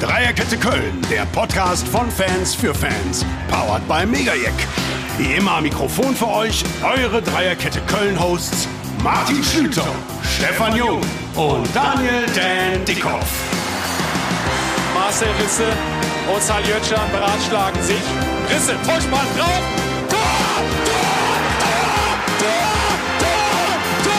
Dreierkette Köln, der Podcast von Fans für Fans. Powered by Megajack. Wie immer am Mikrofon für euch eure Dreierkette Köln-Hosts Martin Schlüter, Stefan Jung und Daniel Dan Dickhoff. Marcel Risse und Saljötschan beratschlagen sich. Risse, Vollspann drauf. Tor! Tor! Tor! Tor!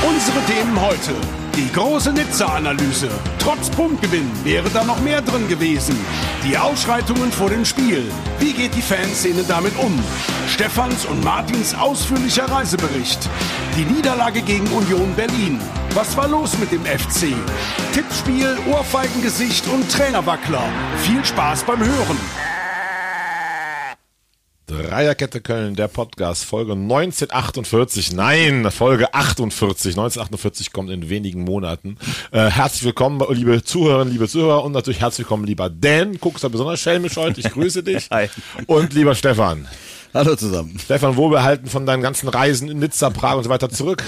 Tor! Unsere Themen heute. Die große Nizza-Analyse. Trotz Punktgewinn wäre da noch mehr drin gewesen. Die Ausschreitungen vor dem Spiel. Wie geht die Fanszene damit um? Stefans und Martins ausführlicher Reisebericht. Die Niederlage gegen Union Berlin. Was war los mit dem FC? Tippspiel, Ohrfeigengesicht und Trainerwackler. Viel Spaß beim Hören. Dreierkette Köln, der Podcast, Folge 1948. Nein, Folge 48. 1948 kommt in wenigen Monaten. Äh, herzlich willkommen, liebe Zuhörerinnen, liebe Zuhörer und natürlich herzlich willkommen, lieber Dan. Guckst du besonders schelmisch heute. Ich grüße dich. Hi. Und lieber Stefan. Hallo zusammen. Stefan, wohlbehalten von deinen ganzen Reisen in Nizza, Prag und so weiter zurück.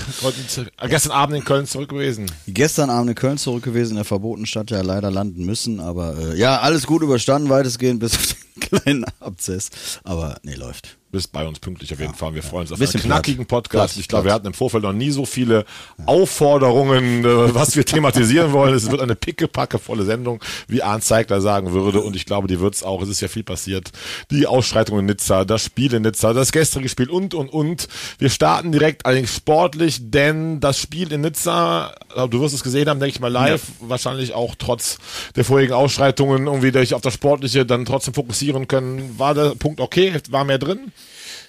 Äh, gestern Abend in Köln zurück gewesen. Gestern Abend in Köln zurück gewesen, in der verbotenen Stadt ja leider landen müssen, aber äh, ja, alles gut überstanden, weitestgehend bis auf den kleinen Abzess. Aber nee, läuft. Bist bei uns pünktlich auf jeden Fall. Wir freuen uns auf einen knackigen. Podcast. Ich glaube, wir hatten im Vorfeld noch nie so viele Aufforderungen, äh, was wir thematisieren wollen. Es wird eine pickepackevolle Sendung, wie Arndt Zeigler sagen würde. Und ich glaube, die wird's auch. Es ist ja viel passiert. Die Ausschreitung in Nizza, das Spiel in Nizza, das gestrige Spiel und, und, und. Wir starten direkt allerdings sportlich, denn das Spiel in Nizza, äh, du wirst es gesehen haben, denke ich mal live, wahrscheinlich auch trotz der vorherigen Ausschreitungen irgendwie dich auf das Sportliche dann trotzdem fokussieren können. War der Punkt okay? War mehr drin?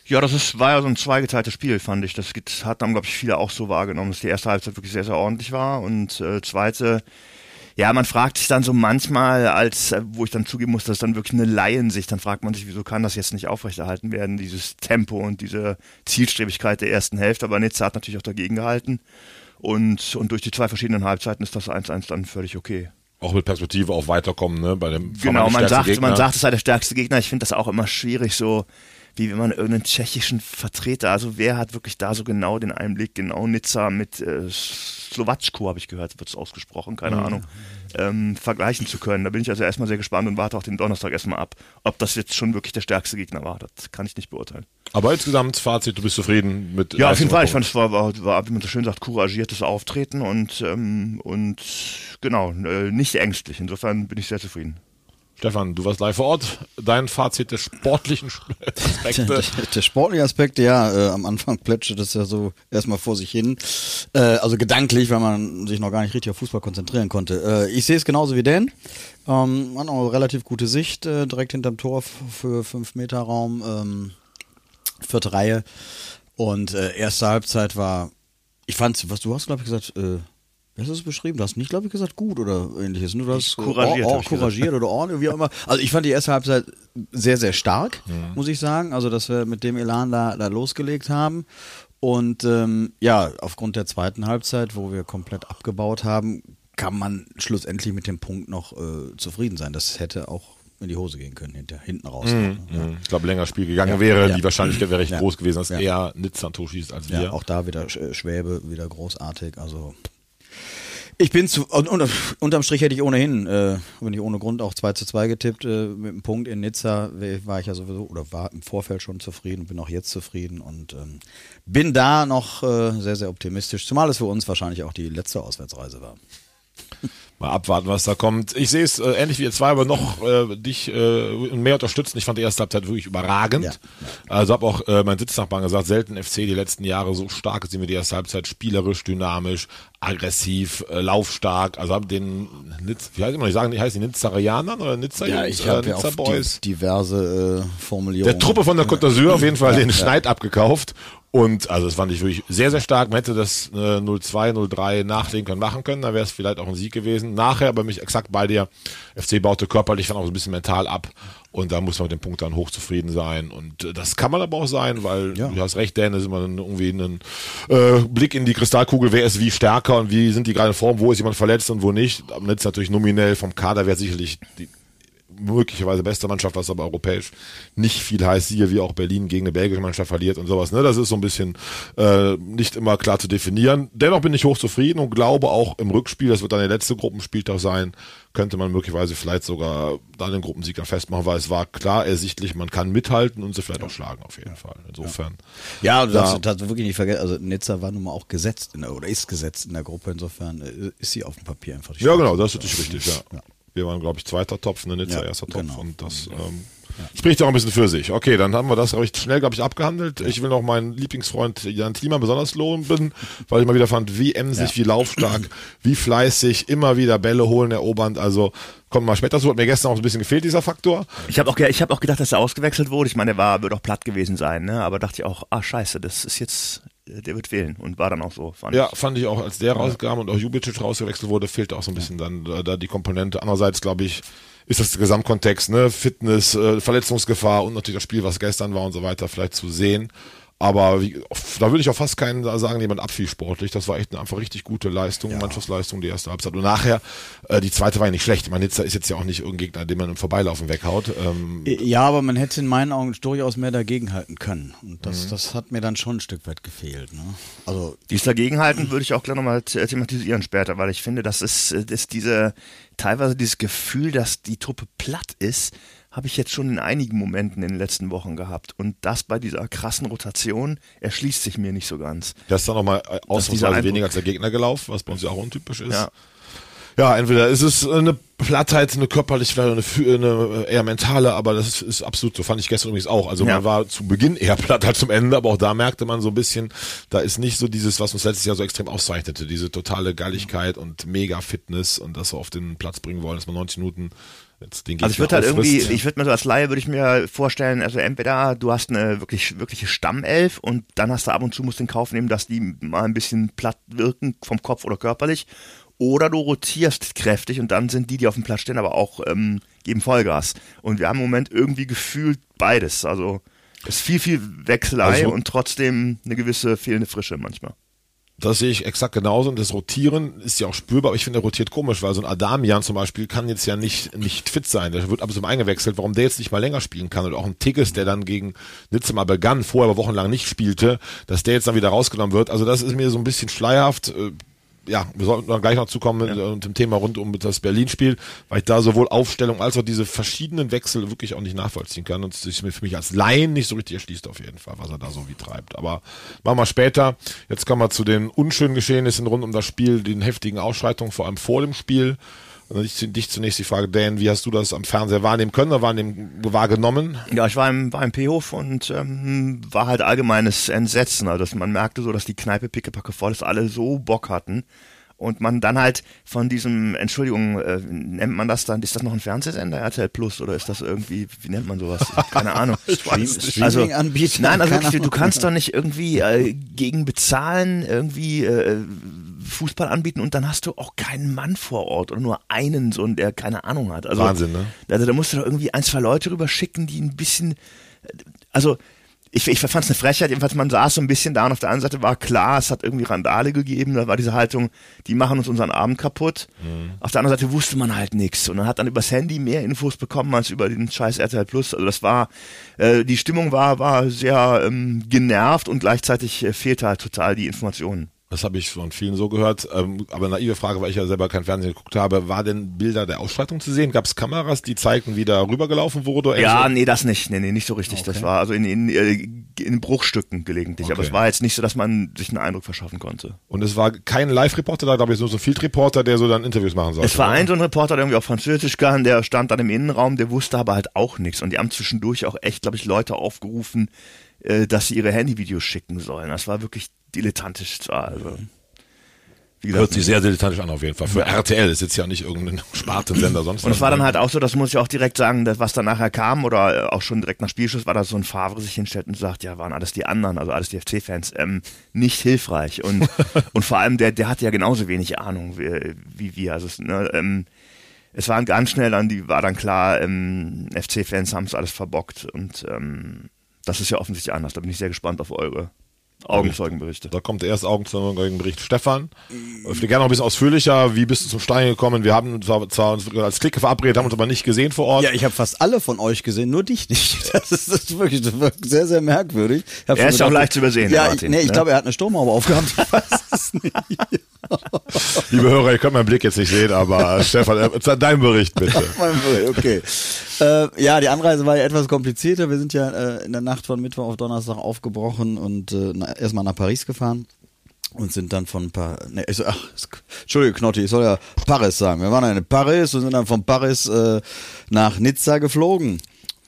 Ja, das ist, war ja so ein zweigeteiltes Spiel, fand ich. Das geht- hat haben, glaube ich, viele auch so wahrgenommen, dass die erste Halbzeit wirklich sehr, sehr ordentlich war. Und äh, zweite, ja, man fragt sich dann so manchmal, als äh, wo ich dann zugeben muss, dass dann wirklich eine Laiensicht, dann fragt man sich, wieso kann das jetzt nicht aufrechterhalten werden, dieses Tempo und diese Zielstrebigkeit der ersten Hälfte. Aber Nizza hat natürlich auch dagegen gehalten. Und, und durch die zwei verschiedenen Halbzeiten ist das 1-1 dann völlig okay. auch mit Perspektive auf weiterkommen, ne? Bei dem Genau, man sagt, man sagt, es sei der stärkste Gegner. Ich finde das auch immer schwierig, so wie wenn man irgendeinen tschechischen Vertreter, also wer hat wirklich da so genau den Einblick, genau Nizza mit äh, Slowatschko, habe ich gehört, wird es ausgesprochen, keine Ahnung, ähm, vergleichen zu können. Da bin ich also erstmal sehr gespannt und warte auch den Donnerstag erstmal ab, ob das jetzt schon wirklich der stärkste Gegner war. Das kann ich nicht beurteilen. Aber insgesamt Fazit, du bist zufrieden mit Ja, auf jeden Fall. Ich fand, es war, war, war, wie man so schön sagt, couragiertes Auftreten und, ähm, und genau, äh, nicht ängstlich. Insofern bin ich sehr zufrieden. Stefan, du warst live vor Ort. Dein Fazit der sportlichen Aspekte. Der, der sportliche Aspekt, ja, äh, am Anfang plätschert das ja so erstmal vor sich hin. Äh, also gedanklich, weil man sich noch gar nicht richtig auf Fußball konzentrieren konnte. Äh, ich sehe es genauso wie Dan. Ähm, man hat auch eine relativ gute Sicht, äh, direkt hinterm Tor für 5 Meter Raum, ähm, vierte Reihe. Und äh, erste Halbzeit war, ich fand's, was du hast, glaube ich, gesagt, du es beschrieben? Du hast nicht, glaube ich, gesagt gut oder ähnliches. Ne? Du hast äh, Couragiert, gesagt. couragiert oder ordentlich, wie auch immer. Also ich fand die erste Halbzeit sehr, sehr stark, muss ich sagen. Also dass wir mit dem Elan da, da losgelegt haben. Und ähm, ja, aufgrund der zweiten Halbzeit, wo wir komplett abgebaut haben, kann man schlussendlich mit dem Punkt noch äh, zufrieden sein. Das hätte auch in die Hose gehen können, hinter, hinten raus. Mhm, Ich glaube, länger Spiel gegangen wäre, ja. die Wahrscheinlichkeit wäre recht Ja. groß gewesen, dass Ja. eher Nizza ein Tor schießt als wir. Ja, auch da wieder Sch- Schwäbe, wieder großartig. Also ich bin zu, und, und, unterm Strich hätte ich ohnehin, äh, bin ich ohne Grund auch 2 zu 2 getippt. Äh, mit dem Punkt in Nizza war ich ja sowieso, oder war im Vorfeld schon zufrieden, bin auch jetzt zufrieden und ähm, bin da noch äh, sehr, sehr optimistisch. Zumal es für uns wahrscheinlich auch die letzte Auswärtsreise war. Mal abwarten, was da kommt. Ich sehe es äh, ähnlich wie ihr zwei, aber noch äh, dich äh, mehr unterstützen. Ich fand die erste Halbzeit wirklich überragend. Ja. Also habe auch äh, mein Sitznachbarn gesagt, selten FC die letzten Jahre so stark gesehen wie die erste Halbzeit. Spielerisch, dynamisch, aggressiv, äh, laufstark. Also haben den Nitz, wie heißt immer, ich sagen, die heißen die Nizzarianern oder Nizza, Ja, ich äh, habe ja Nizza auch diverse äh, Formulierungen. Der Truppe von der Côte d'Azur auf jeden Fall den Schneid abgekauft. Und also das fand ich wirklich sehr, sehr stark. Man hätte das äh, 0-2, 0-3 nachlegen können, machen können. Da wäre es vielleicht auch ein Sieg gewesen. Nachher, aber mich exakt bei dir. FC baute körperlich dann auch so ein bisschen mental ab. Und da muss man mit dem Punkt dann hochzufrieden sein. Und äh, das kann man aber auch sein, weil Ja. du hast recht, Dan, das ist immer irgendwie ein äh, Blick in die Kristallkugel, wer ist wie stärker und wie sind die gerade in Form, wo ist jemand verletzt und wo nicht. Aber jetzt natürlich nominell vom Kader wäre sicherlich die möglicherweise beste Mannschaft, was aber europäisch nicht viel heißt, siehe wie auch Berlin gegen eine belgische Mannschaft verliert und sowas. Ne? Das ist so ein bisschen äh, nicht immer klar zu definieren. Dennoch bin ich hochzufrieden und glaube auch im Rückspiel, das wird dann der letzte Gruppenspieltag sein, könnte man möglicherweise vielleicht sogar dann den Gruppensieg dann festmachen, weil es war klar ersichtlich, man kann mithalten und sie vielleicht auch schlagen auf jeden Fall. Insofern. Ja, du darfst, darfst wirklich nicht vergessen, also Nizza war nun mal auch gesetzt in der, oder ist gesetzt in der Gruppe, insofern äh, ist sie auf dem Papier einfach Ja, genau, das ist natürlich richtig, ja. Ja. Wir waren, glaube ich, zweiter Topf, eine Nizza Ja, erster Topf genau. und das ähm, spricht ja auch ein bisschen für sich. Okay, dann haben wir das recht schnell, glaube ich, abgehandelt. Ich will noch meinen Lieblingsfreund Jan Thiemann besonders loben, weil ich mal wieder fand, wie emsig, Ja. wie laufstark, wie fleißig, immer wieder Bälle holen, erobernd, also kommt mal später so, hat mir gestern auch ein bisschen gefehlt, dieser Faktor. Ich habe auch, ich hab auch gedacht, dass er ausgewechselt wurde. Ich meine, der war, wird auch platt gewesen sein, ne? aber dachte ich auch, ah scheiße, das ist jetzt, der wird wählen und war dann auch so. Fand Ja, ich. fand ich auch, als der rauskam und auch Jubicic rausgewechselt wurde, fehlte auch so ein bisschen dann äh, da die Komponente. Andererseits, glaube ich, ist das Gesamtkontext, ne? Fitness, äh, Verletzungsgefahr und natürlich das Spiel, was gestern war und so weiter, vielleicht zu sehen. Aber wie, da würde ich auch fast keinen sagen, jemand abfiel sportlich. Das war echt eine einfach richtig gute Leistung, Mannschaftsleistung, die erste Halbzeit. Und nachher, äh, die zweite war ja nicht schlecht. Ich meine, Nizza ist jetzt ja auch nicht irgendein Gegner, den man im Vorbeilaufen weghaut. Ähm, Ja, aber man hätte in meinen Augen durchaus mehr dagegenhalten können. Und das, Mhm. das hat mir dann schon ein Stück weit gefehlt. Ne? Also Dies dagegenhalten würde ich auch gleich nochmal the- thematisieren später, weil ich finde, das ist, äh, das ist diese, teilweise dieses Gefühl, dass die Truppe platt ist, habe ich jetzt schon in einigen Momenten in den letzten Wochen gehabt. Und das bei dieser krassen Rotation erschließt sich mir nicht so ganz. Das ist dann nochmal ausnahmsweise weniger als der Gegner gelaufen, was bei uns ja auch untypisch ist. Ja. Ja, entweder ist es eine Plattheit, eine körperliche, vielleicht eine, eine eher mentale, aber das ist, ist absolut so. Fand ich gestern übrigens auch. Also Ja. man war zu Beginn eher platt als zum Ende, aber auch da merkte man so ein bisschen, da ist nicht so dieses, was uns letztes Jahr so extrem auszeichnete, diese totale Galligkeit und mega Fitness und das so auf den Platz bringen wollen, dass man 90 Minuten jetzt den Also ich würde halt irgendwie, ich würde mir so als Laie würde ich mir vorstellen, also entweder du hast eine wirklich wirkliche Stammelf und dann hast du ab und zu musst du in Kauf nehmen, dass die mal ein bisschen platt wirken vom Kopf oder körperlich. Oder du rotierst kräftig und dann sind die, die auf dem Platz stehen, aber auch ähm, geben Vollgas. Und wir haben im Moment irgendwie gefühlt beides. Also es ist viel, viel Wechselei Also- und trotzdem eine gewisse fehlende Frische manchmal. Das sehe ich exakt genauso. Und das Rotieren ist ja auch spürbar, aber ich finde, er rotiert komisch, weil so ein Adamian zum Beispiel kann jetzt ja nicht, nicht fit sein. Der wird ab und zu mal eingewechselt. Warum der jetzt nicht mal länger spielen kann? Und auch ein Tigges, der dann gegen Nizza mal begann, vorher aber wochenlang nicht spielte, dass der jetzt dann wieder rausgenommen wird. Also das ist mir so ein bisschen schleierhaft. Ja, wir sollten dann gleich noch zukommen mit, äh, mit dem Thema rund um das Berlin-Spiel, weil ich da sowohl Aufstellung als auch diese verschiedenen Wechsel wirklich auch nicht nachvollziehen kann und es sich für mich als Laien nicht so richtig erschließt auf jeden Fall, was er da so wie treibt. Aber machen wir später. Jetzt kommen wir zu den unschönen Geschehnissen rund um das Spiel, den heftigen Ausschreitungen, vor allem vor dem Spiel. Und ich, dich zunächst die Frage, Dan, wie hast du das am Fernseher wahrnehmen können oder wahrnehmen, wahrgenommen? Ja, ich war im, war im P-Hof und ähm, war halt allgemeines Entsetzen. Also dass man merkte so, dass die Kneipe pickepacke voll ist, alle so Bock hatten. Und man dann halt von diesem, Entschuldigung, äh, nennt man das dann, ist das noch ein Fernsehsender, RTL Plus, oder ist das irgendwie, wie nennt man sowas? Keine Ahnung. Stream- also, Streaming-Anbieter, nein, also wirklich, du kannst doch nicht irgendwie äh, gegen bezahlen, irgendwie äh, Fußball anbieten und dann hast du auch keinen Mann vor Ort oder nur einen, so, der keine Ahnung hat. Also, Wahnsinn, ne? Also da musst du doch irgendwie ein, zwei Leute rüber schicken, die ein bisschen, also ich, ich fand es eine Frechheit, jedenfalls man saß so ein bisschen da und auf der anderen Seite war klar, es hat irgendwie Randale gegeben, da war diese Haltung, die machen uns unseren Abend kaputt. Auf der anderen Seite wusste man halt nichts und man hat dann übers Handy mehr Infos bekommen als über den scheiß RTL Plus. Also das war, äh, die Stimmung war, war sehr ähm, genervt und gleichzeitig äh, fehlte halt total die Informationen. Das habe ich von vielen so gehört. Ähm, aber naive Frage, weil ich ja selber kein Fernsehen geguckt habe, war denn Bilder der Ausschreitung zu sehen? Gab es Kameras, die zeigten, wie da rübergelaufen wurde? Ja, Also, nee, das nicht. Nee, nee, nicht so richtig. Das war also in, in, äh, in Bruchstücken gelegentlich. Aber Okay. es war jetzt nicht so, dass man sich einen Eindruck verschaffen konnte. Und es war kein Live-Reporter da, glaube ich, nur so ein Field-Reporter, der so dann Interviews machen sollte. Es war oder? ein so ein Reporter, der irgendwie auf Französisch kann, der stand dann im Innenraum, der wusste aber halt auch nichts. Und die haben zwischendurch auch echt, glaube ich, Leute aufgerufen, äh, dass sie ihre Handyvideos schicken sollen. Das war wirklich dilettantisch zwar. Also, wie Hört sich sehr dilettantisch an auf jeden Fall. Für RTL ist jetzt ja nicht irgendein Spartensender sonst Und es war dann halt auch so, das muss ich auch direkt sagen, dass was dann nachher kam oder äh, auch schon direkt nach Spielschluss war, dass so ein Favre sich hinstellt und sagt, ja, waren alles die anderen, also alles die FC-Fans, ähm, nicht hilfreich. Und, und vor allem, der, der hatte ja genauso wenig Ahnung wie, wie wir. Also es, ne, ähm, es waren ganz schnell dann, die war dann klar, ähm, FC-Fans haben es alles verbockt und ähm, das ist ja offensichtlich anders. Da bin ich sehr gespannt auf eure Augenzeugenberichte. Da kommt der erste Augenzeugenbericht. Stefan, äh, gerne noch ein bisschen ausführlicher. Wie bist du zum Stadion gekommen? Wir haben zwar, zwar uns als Clique verabredet, haben uns aber nicht gesehen vor Ort. Ja, ich habe fast alle von euch gesehen, nur dich nicht. Das ist, das ist wirklich das war sehr, sehr merkwürdig. Ich Er ist auch leicht zu übersehen, Ja, der ich, Martin, nee, ich ne? glaube, er hat eine Sturmhaube aufgehabt. Ich weiß es nicht. Liebe Hörer, ihr könnt meinen Blick jetzt nicht sehen, aber Stefan, äh, dein Bericht bitte. okay. Äh, ja, die Anreise war ja etwas komplizierter. Wir sind ja äh, in der Nacht von Mittwoch auf Donnerstag aufgebrochen und äh, na, erstmal nach Paris gefahren. Und sind dann von pa ne, ich so, ach, Entschuldige Knotti, ich soll ja Paris sagen. Wir waren ja in Paris und sind dann von Paris äh, nach Nizza geflogen.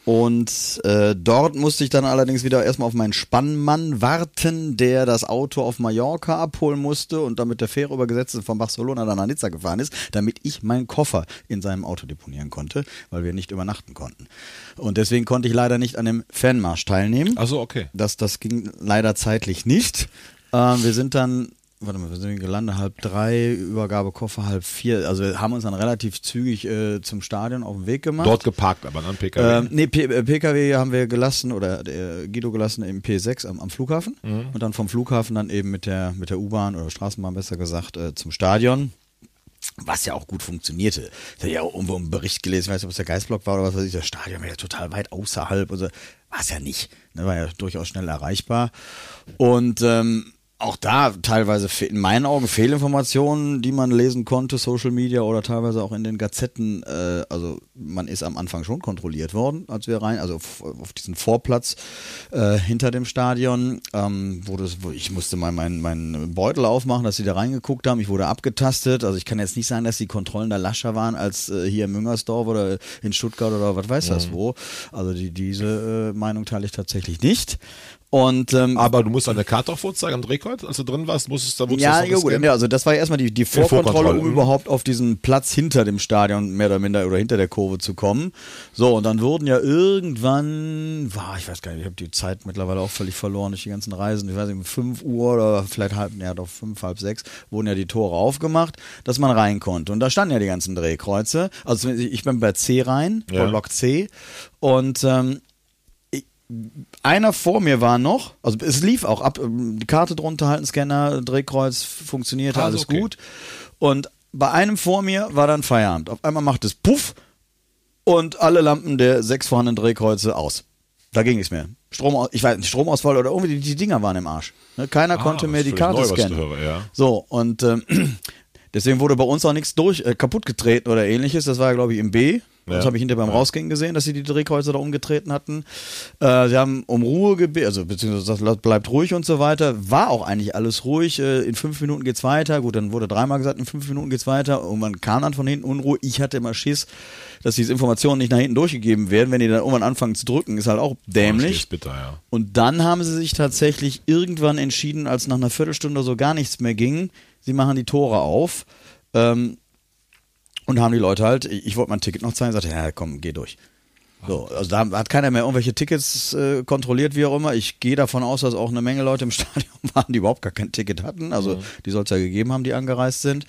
Und äh, dort musste ich dann allerdings wieder erstmal auf meinen Spannmann warten, der das Auto auf Mallorca abholen musste und dann mit der Fähre übergesetzt ist, von Barcelona dann nach Nizza gefahren ist, damit ich meinen Koffer in seinem Auto deponieren konnte, weil wir nicht übernachten konnten. Und deswegen konnte ich leider nicht an dem Fanmarsch teilnehmen. Ach so, okay. Das, das ging leider zeitlich nicht. Ähm, wir sind dann, warte mal, wir sind gelandet halb drei, Übergabe Koffer halb vier. Also wir haben uns dann relativ zügig äh, zum Stadion auf den Weg gemacht. Dort geparkt, aber dann PKW. Ähm, nee, P äh, PKW haben wir gelassen oder der Guido gelassen im P6 am, am Flughafen und dann vom Flughafen dann eben mit der mit der U-Bahn oder Straßenbahn besser gesagt äh, zum Stadion. Was ja auch gut funktionierte. Ich habe ja auch irgendwo einen Bericht gelesen, ich weiß nicht, ob es der Geistblock war oder was weiß ich, das Stadion war ja total weit außerhalb. Also war es ja nicht. Ne, war ja durchaus schnell erreichbar. Und ähm, auch da teilweise in meinen Augen Fehlinformationen, die man lesen konnte, Social Media oder teilweise auch in den Gazetten. Äh, also man ist am Anfang schon kontrolliert worden, als wir rein, also auf, auf diesen Vorplatz äh, hinter dem Stadion, ähm, wo, das, wo ich musste mal meinen meinen Beutel aufmachen, dass sie da reingeguckt haben. Ich wurde abgetastet. Also ich kann jetzt nicht sagen, dass die Kontrollen da lascher waren als äh, hier in Müngersdorf oder in Stuttgart oder was weiß das wo. Also die, diese äh, Meinung teile ich tatsächlich nicht. Und ähm, aber du musst deine Karte auch vorzeigen am Drehkreuz, als du drin warst, musstest da wurdest ja, du ja, gut, ja, also das war ja erstmal die, die Vorkontrolle, Vorkontrolle, um mhm. überhaupt auf diesen Platz hinter dem Stadion mehr oder minder oder hinter der Kurve zu kommen. So, und dann wurden ja irgendwann, war, ich weiß gar nicht, ich habe die Zeit mittlerweile auch völlig verloren durch die ganzen Reisen. Ich weiß nicht, um 5 Uhr oder vielleicht halb, ja doch fünf, halb sechs, wurden ja die Tore aufgemacht, dass man rein konnte. Und da standen ja die ganzen Drehkreuze. Also ich bin bei C rein, Ja. bei Block C. Und ähm, einer vor mir war noch, also es lief auch ab, ähm, die Karte drunter halten, Scanner, Drehkreuz funktionierte, Ah, alles okay. gut. Und bei einem vor mir war dann Feierabend. Auf einmal macht es Puff und alle Lampen der sechs vorhandenen Drehkreuze aus. Da ging nichts mehr. Strom, ich weiß nicht, Stromausfall oder irgendwie die, Dinger waren im Arsch. Ne, Keiner konnte Ah, das mehr die Karte neu, scannen. höre, ja. So, und ähm, deswegen wurde bei uns auch nichts durch, äh, kaputt getreten oder ähnliches. Das war glaube ich, im B. Das Ja. habe ich hinterher beim Rausgehen gesehen, dass sie die Drehkreuze da umgetreten hatten. Äh, sie haben um Ruhe gebeten, also beziehungsweise gesagt, bleibt ruhig und so weiter. War auch eigentlich alles ruhig. Äh, in fünf Minuten geht's weiter. Gut, dann wurde dreimal gesagt, in fünf Minuten geht's weiter. Und man kam dann von hinten Unruhe. Ich hatte immer Schiss, dass diese Informationen nicht nach hinten durchgegeben werden. Wenn die dann irgendwann anfangen zu drücken, ist halt auch dämlich. Bitter, ja. Und dann haben sie sich tatsächlich irgendwann entschieden, als nach einer Viertelstunde so gar nichts mehr ging, sie machen die Tore auf ähm, und haben die Leute halt, ich, wollte mein Ticket noch zeigen, sagte, ja komm, geh durch. So, also da hat keiner mehr irgendwelche Tickets äh, kontrolliert, wie auch immer. Ich gehe davon aus, dass auch eine Menge Leute im Stadion waren, die überhaupt gar kein Ticket hatten. Also die soll es ja gegeben haben, die angereist sind.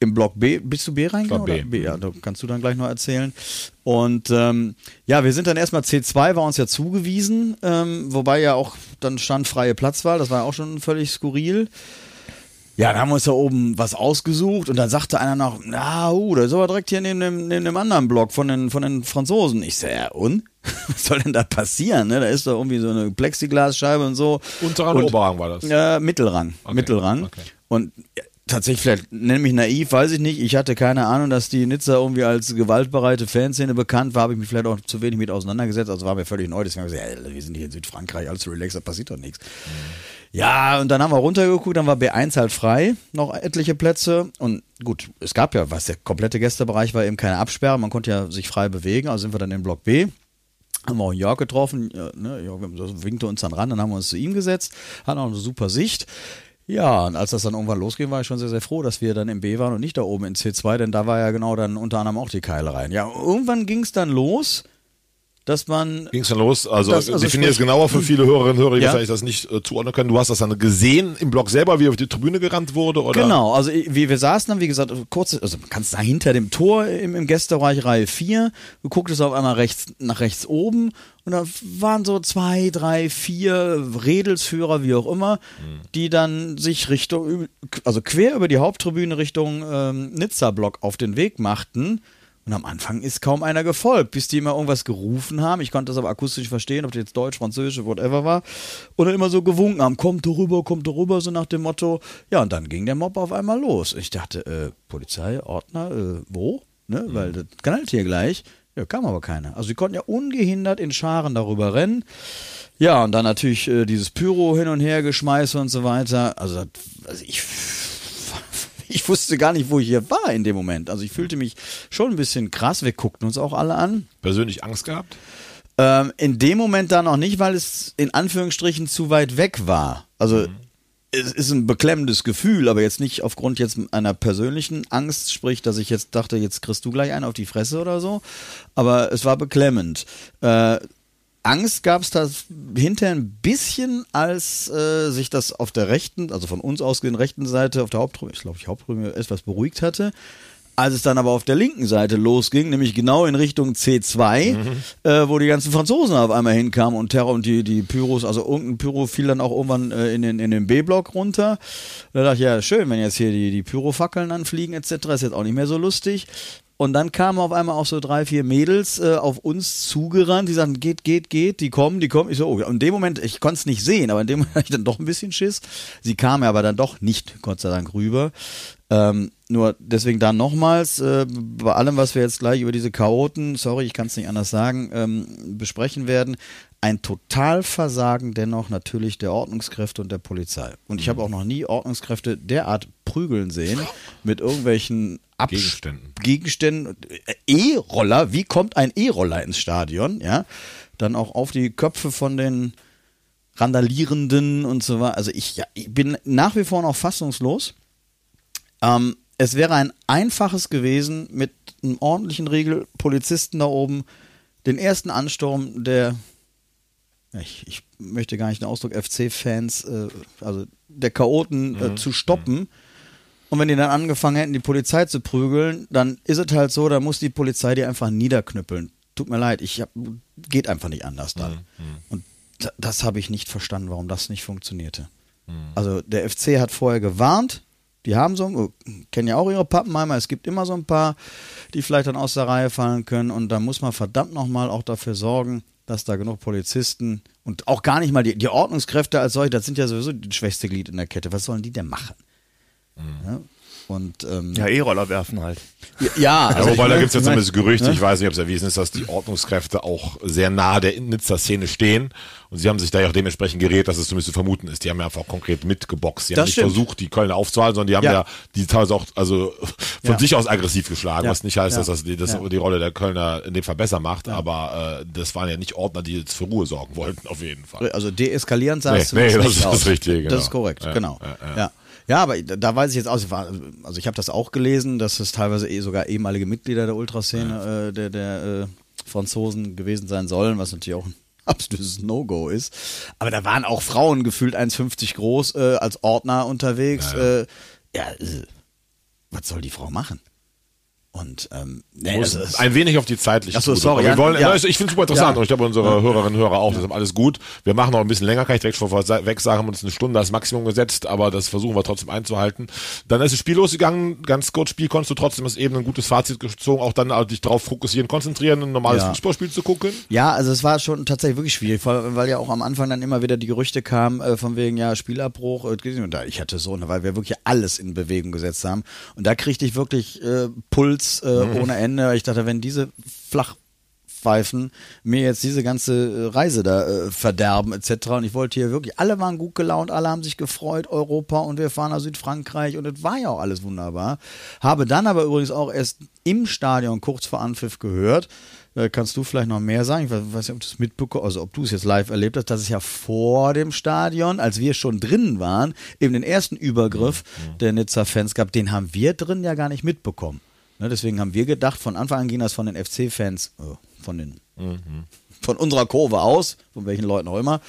Im Block B, bist du B reingegangen? B. B, ja, da kannst du dann gleich noch erzählen. Und ähm, ja, wir sind dann erstmal C2, war uns ja zugewiesen, ähm, wobei ja auch dann stand freie Platzwahl, das war ja auch schon völlig skurril. Ja, dann haben wir uns da oben was ausgesucht und dann sagte einer noch, na, uh, da ist aber direkt hier neben dem, neben dem anderen Block von den, von den Franzosen. Ich sag, ja, und? Was soll denn da passieren? Ne? Da ist doch irgendwie so eine Plexiglasscheibe und so. Unterrang, und, Oberrang war das. Ja, Mittelrang. Okay, Mittelrang. okay. Und ja, tatsächlich, vielleicht nenn mich naiv, weiß ich nicht. Ich hatte keine Ahnung, dass die Nizza irgendwie als gewaltbereite Fanszene bekannt war. Habe ich mich vielleicht auch zu wenig mit auseinandergesetzt. Also war mir völlig neu. Deswegen habe ich gesagt, ey, wir sind hier in Südfrankreich, alles relaxed, da passiert doch nichts. Ja, und dann haben wir runtergeguckt, dann war B1 halt frei, noch etliche Plätze. Und gut, es gab ja, was der komplette Gästebereich war eben keine Absperre, man konnte ja sich frei bewegen, also sind wir dann in Block B. Haben wir auch Jörg getroffen, ne, Jörg winkte uns dann ran, dann haben wir uns zu ihm gesetzt, hatten auch eine super Sicht. Ja, und als das dann irgendwann losging, war ich schon sehr, sehr froh, dass wir dann im B waren und nicht da oben in C2, denn da war ja genau dann unter anderem auch die Keile rein. Ja, irgendwann ging es dann los dass man Ging's dann los? Also, Das- also definier es genauer für viele Hörerinnen und Hörer, die Ja. wahrscheinlich das nicht äh, zuordnen können. Du hast das dann gesehen im Blog selber, wie auf die Tribüne gerannt wurde, oder? Genau, also wie wir saßen dann, wie gesagt, kurz, also man kann es da hinter dem Tor im, im Gästebereich Reihe 4, du gucktest auf einmal rechts nach rechts oben und da waren so zwei, drei, vier Redelsführer, wie auch immer, die dann sich Richtung, also quer über die Haupttribüne Richtung ähm, Nizza-Block auf den Weg machten. Und am Anfang ist kaum einer gefolgt, bis die immer irgendwas gerufen haben. Ich konnte das aber akustisch verstehen, ob das jetzt Deutsch, Französisch, whatever war. Und dann immer so gewunken haben, kommt doch rüber, kommt doch rüber, so nach dem Motto. Ja, und dann ging der Mob auf einmal los. Ich dachte, äh, Polizei, Ordner, äh, wo? Ne? Weil das knallt hier gleich. Ja, kam aber keiner. Also die konnten ja ungehindert in Scharen darüber rennen. Ja, und dann natürlich äh, dieses Pyro hin und her geschmeiße und so weiter. Also, das, also ich ich wusste gar nicht, wo ich hier war in dem Moment. Also ich fühlte mich schon ein bisschen krass. Wir guckten uns auch alle an. Persönlich Angst gehabt? Ähm, in dem Moment dann noch nicht, weil es in Anführungsstrichen zu weit weg war. Also es ist ein beklemmendes Gefühl, aber jetzt nicht aufgrund jetzt einer persönlichen Angst, sprich, dass ich jetzt dachte, jetzt kriegst du gleich einen auf die Fresse oder so. Aber es war beklemmend. Äh, Angst gab es das hinterher ein bisschen, als äh, sich das auf der rechten, also von uns ausgehend rechten Seite auf der Haupttribüne, ich glaube, ich Haupttribüne etwas beruhigt hatte. Als es dann aber auf der linken Seite losging, nämlich genau in Richtung C2, äh, wo die ganzen Franzosen auf einmal hinkamen und Terror und die, die Pyros, also irgendein Pyro fiel dann auch irgendwann äh, in den, in den B-Block runter. Da dachte ich, ja, schön, wenn jetzt hier die, die Pyrofackeln anfliegen etc., ist jetzt auch nicht mehr so lustig. Und dann kamen auf einmal auch so drei, vier Mädels äh, auf uns zugerannt, die sagten, geht, geht, geht, die kommen, die kommen. Ich so, oh, in dem Moment, ich konnte es nicht sehen, aber in dem Moment hatte ich dann doch ein bisschen Schiss. Sie kamen aber dann doch nicht, Gott sei Dank, rüber. Ähm, nur deswegen da nochmals, äh, bei allem, was wir jetzt gleich über diese Chaoten, sorry, ich kann es nicht anders sagen, ähm, besprechen werden, ein Totalversagen dennoch natürlich der Ordnungskräfte und der Polizei. Und ich habe auch noch nie Ordnungskräfte derart prügeln sehen mit irgendwelchen Absch Gegenständen. Gegenständen. Äh, E-Roller, wie kommt ein E-Roller ins Stadion? Ja, dann auch auf die Köpfe von den Randalierenden und so weiter. Also ich, ja, ich bin nach wie vor noch fassungslos. Ähm, es wäre ein einfaches gewesen, mit einem ordentlichen Regel Polizisten da oben den ersten Ansturm der, ich, ich möchte gar nicht den Ausdruck FC-Fans, äh, also der Chaoten äh, zu stoppen. Und wenn die dann angefangen hätten, die Polizei zu prügeln, dann ist es halt so, da muss die Polizei die einfach niederknüppeln. Tut mir leid, ich hab, geht einfach nicht anders dann. Und da- das habe ich nicht verstanden, warum das nicht funktionierte. Also der FC hat vorher gewarnt, die haben so, kennen ja auch ihre Pappenheimer, es gibt immer so ein paar, die vielleicht dann aus der Reihe fallen können und da muss man verdammt nochmal auch dafür sorgen, dass da genug Polizisten und auch gar nicht mal die, die Ordnungskräfte als solche, das sind ja sowieso das schwächste Glied in der Kette, was sollen die denn machen? Ja, und ähm, Ja, E-Roller werfen halt. ja, Ja, also wobei, ich- da gibt es ja zumindest Gerüchte, ne? ich weiß nicht, ob es erwiesen ist, dass die Ordnungskräfte auch sehr nahe der Nizza-Szene stehen. Und sie haben sich da ja auch dementsprechend geredet, dass es zumindest zu vermuten ist. Die haben ja einfach konkret mitgeboxt. Die haben Das nicht stimmt. versucht, die Kölner aufzuhalten, sondern die haben ja, Ja. die teilweise auch also von Ja. sich aus aggressiv geschlagen, Ja. was nicht heißt, Ja. dass das, die, das Ja. die Rolle der Kölner in dem Fall besser macht. Aber äh, das waren ja nicht Ordner, die jetzt für Ruhe sorgen wollten, auf jeden Fall. Also deeskalierend sah Nee, es nee, das ist das Richtige, Das genau. ist korrekt, Ja, genau. ja, Ja, aber da, weiß ich jetzt aus, also ich habe das auch gelesen, dass es teilweise eh sogar ehemalige Mitglieder der Ultraszene äh, der, der äh, Franzosen gewesen sein sollen, was natürlich auch ein absolutes No-Go ist. Aber da waren auch Frauen gefühlt 1,50 groß äh, als Ordner unterwegs. Ja, äh, ja äh, was soll die Frau machen? Und ähm, nee, also ein wenig auf die zeitliche Ach so, Zugute. sorry, ja, wollen, ja. ja. Ich finde es super interessant Ja. und ich glaube, unsere Hörerinnen und Hörer auch, deshalb alles gut. Wir machen noch ein bisschen länger, kann ich direkt schon weg sagen, haben uns eine Stunde als Maximum gesetzt, aber das versuchen wir trotzdem einzuhalten. Dann ist das Spiel losgegangen, ganz kurz Spiel, konntest du trotzdem das eben ein gutes Fazit gezogen, auch dann also dich darauf fokussieren, konzentrieren, ein normales. Fußballspiel zu gucken. Ja, also es war schon tatsächlich wirklich schwierig, weil, ja auch am Anfang dann immer wieder die Gerüchte kamen, äh, von wegen, ja, Spielabbruch. Äh, und da, ich hatte so, weil wir wirklich alles in Bewegung gesetzt haben. Und da kriegte ich wirklich äh, Puls äh, ohne Ende. Ich dachte, wenn diese Flachpfeifen mir jetzt diese ganze äh, Reise da äh, verderben etc. Und ich wollte hier wirklich, alle waren gut gelaunt, alle haben sich gefreut, Europa und wir fahren nach Südfrankreich und es war ja auch alles wunderbar. Habe dann aber übrigens auch erst im Stadion kurz vor Anpfiff gehört, äh, kannst du vielleicht noch mehr sagen? Ich weiß nicht, ob du es mitbekommst, also ob du es jetzt live erlebt hast, dass es ja vor dem Stadion, als wir schon drinnen waren, eben den ersten Übergriff der Nizza-Fans gab, den haben wir drin ja gar nicht mitbekommen. Ne, deswegen haben wir gedacht, von Anfang an ging das von den FC-Fans, äh, von den Von unserer Kurve aus, von welchen Leuten auch immer.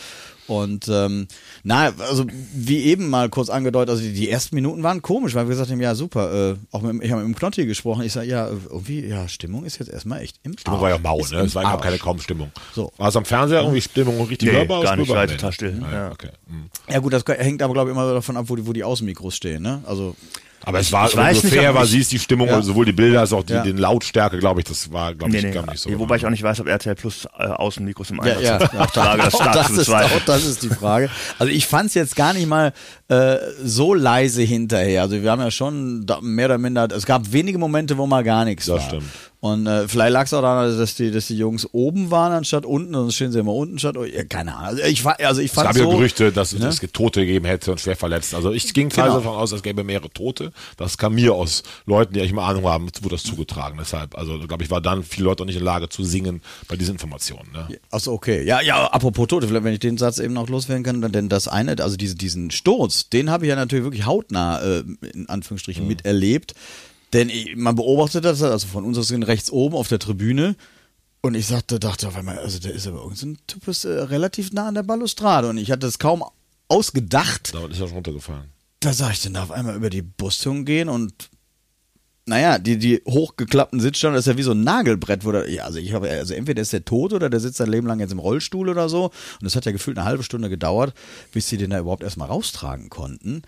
Und ähm, na, also wie eben mal kurz angedeutet, also die, die ersten Minuten waren komisch, weil wir gesagt haben, ja super, äh, auch mit, ich habe mit dem Knotti gesprochen, ich sage, ja, irgendwie, ja, Stimmung ist jetzt erstmal echt im Stimmung war ja mau, Ist ne? Es war überhaupt Arsch. keine kaum Stimmung. So. War es am Fernseher irgendwie Stimmung richtig Nee, hörbar? gar nicht, war total still. Ah, Ja. okay. Hm. Ja gut, das hängt aber glaube ich immer davon ab, wo die, wo die Außenmikros stehen, ne? Also Aber es war, Ich weiß so nicht, war, ich- siehst die Stimmung, Ja. sowohl die Bilder als auch die, Ja. den Lautstärke, glaube ich, das war, glaube Nee, ich, nee, gar nicht so. wobei ich auch nicht weiß, ob RTL Plus äh, Außenmikros im Ja, Einsatz ja, hat. ja, da das das ist, auch das ist die Frage. Also ich fand es jetzt gar nicht mal äh, so leise hinterher. Also wir haben ja schon mehr oder minder, es gab wenige Momente, wo mal gar nichts Das war. stimmt. Und äh, vielleicht lag es auch daran, dass die, dass die Jungs oben waren anstatt unten, sonst stehen sie immer unten statt. Ja, keine Ahnung. Also ich, also ich Es fand gab ja so, Gerüchte, dass ne? es Tote gegeben hätte und schwer verletzt. Also ich ging Genau. davon aus, es gäbe mehrere Tote. Das kam mir aus Leuten, die eigentlich mal Ahnung haben, wurde das zugetragen. Deshalb, also glaube ich, war dann viele Leute auch nicht in der Lage zu singen bei diesen Informationen. Ne? Achso, okay. Ja, ja, apropos Tote, vielleicht, wenn ich den Satz eben noch loswerden kann, denn das eine, also diese, diesen Sturz, den habe ich ja natürlich wirklich hautnah, äh, in Anführungsstrichen, miterlebt. Denn ich, man beobachtet das, also von uns aus rechts oben auf der Tribüne. Und ich sagte, dachte auf einmal, also der ist aber irgendein Typ ist äh, relativ nah an der Balustrade. Und ich hatte es kaum ausgedacht, Da ist er schon runtergefallen. da sah ich den da auf einmal über die Brüstung gehen und naja, die, die hochgeklappten Sitzstangen, das ist ja wie so ein Nagelbrett, wo der, ja, also ich habe, also entweder ist der tot oder der sitzt sein Leben lang jetzt im Rollstuhl oder so. Und es hat ja gefühlt eine halbe Stunde gedauert, bis sie den da überhaupt erstmal raustragen konnten.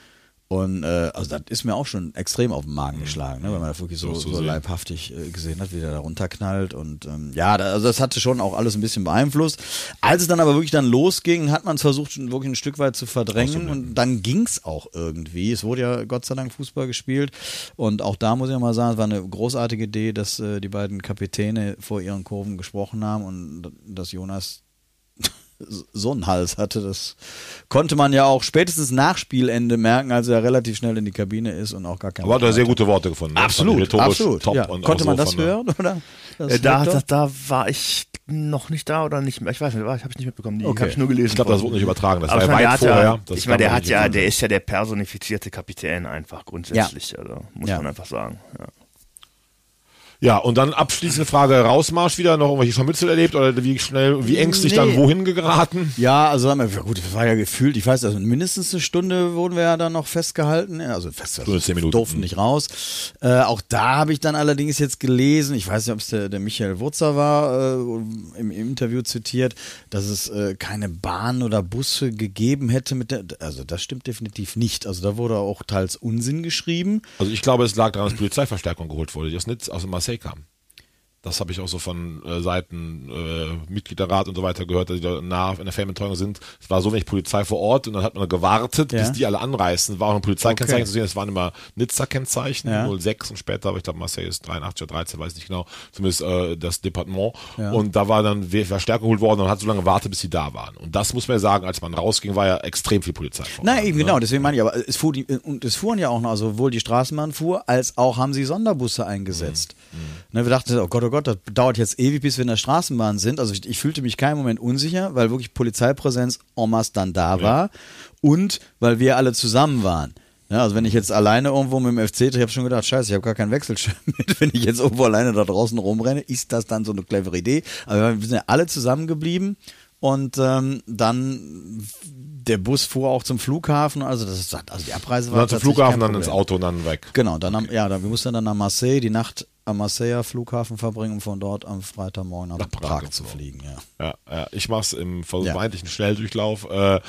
Und äh, also das ist mir auch schon extrem auf den Magen geschlagen, ne, wenn man das wirklich so, So so leibhaftig äh, gesehen hat, wie der da runterknallt. Und ähm, ja, da, also das hatte schon auch alles ein bisschen beeinflusst. Als es dann aber wirklich dann losging, hat man es versucht, wirklich ein Stück weit zu verdrängen. Und dann ging's auch irgendwie. Es wurde ja Gott sei Dank Fußball gespielt. Und auch da muss ich mal sagen, es war eine großartige Idee, dass äh, die beiden Kapitäne vor ihren Kurven gesprochen haben und dass Jonas so einen Hals hatte. Das konnte man ja auch spätestens nach Spielende merken, als er relativ schnell in die Kabine ist und auch gar kein Aber hat er sehr gute Worte gefunden. ne? Ich Absolut, absolut. Top ja. und Konnte auch man so das hören, oder? Das Äh, da, da, da war ich noch nicht da oder nicht mehr. Ich weiß nicht, habe ich nicht mitbekommen. Die Okay. habe ich nur gelesen. Ich glaube, das wurde nicht übertragen. Das Aber war ich ja meine, der weit vorher. ja, Das ich meine, der hat ja, der ist ja der personifizierte Kapitän einfach grundsätzlich. Also muss Ja. man einfach sagen. Ja. Ja, und dann abschließende Frage, Rausmarsch wieder, noch irgendwelche Scharmützel erlebt oder wie schnell, wie ängstlich Nee. dann wohin geraten? Ja, also haben wir, gut, das war ja gefühlt, ich weiß, also mindestens eine Stunde wurden wir ja dann noch festgehalten, also fest, Stunde, zehn Minuten. durften nicht raus. Äh, auch da habe ich dann allerdings jetzt gelesen, ich weiß nicht, ob es der, der Michael Wurzer war, äh, im, im Interview zitiert, dass es äh, keine Bahn oder Busse gegeben hätte mit der, also das stimmt definitiv nicht. Also da wurde auch teils Unsinn geschrieben. Also ich glaube, es lag daran, dass Polizeiverstärkung geholt wurde, die aus Nitz, aus Marseille kam. Das habe ich auch so von äh, Seiten äh, Mitgliederrat und so weiter gehört, dass die da nah in der Fernbetreuung sind. Es war so wenig Polizei vor Ort und dann hat man gewartet, Ja. bis die alle anreisen. War auch ein Polizeikennzeichen Okay. zu sehen, es waren immer Nizza-Kennzeichen, Ja. 06 und später, aber ich glaube Marseille ist 83 oder 13, weiß nicht genau, zumindest äh, das Departement. Ja. Und da war dann Verstärkung geholt worden und hat so lange gewartet, bis sie da waren. Und das muss man ja sagen, als man rausging, war ja extrem viel Polizei vor Nein, Ort, eben ne? genau, deswegen meine ich, aber es fuhr die, und es fuhren ja auch noch, also sowohl die Straßenbahn fuhr, als auch haben sie Sonderbusse eingesetzt. Ne, wir dachten, oh Gott, oh Gott, das dauert jetzt ewig, bis wir in der Straßenbahn sind. Also ich, ich fühlte mich keinen Moment unsicher, weil wirklich Polizeipräsenz en masse dann da war und weil wir alle zusammen waren. Ja, also wenn ich jetzt alleine irgendwo mit dem FC, ich habe schon gedacht, scheiße, ich habe gar keinen Wechselschirm mit, wenn ich jetzt irgendwo alleine da draußen rumrenne, ist das dann so eine clevere Idee. Aber wir sind ja alle zusammengeblieben und ähm, dann der Bus fuhr auch zum Flughafen, also das ist, also die Abreise Und war dann zum Flughafen, dann ins. Auto und dann weg. Genau, dann am, ja, dann, wir mussten dann nach Marseille die Nacht am Marseiller Flughafen verbringen, um von dort am Freitagmorgen nach, Nach Prag Prag, zu fliegen. Ja. Ja, ja, ich mach's im Ja. vermeintlichen Schnelldurchlauf. Äh, äh,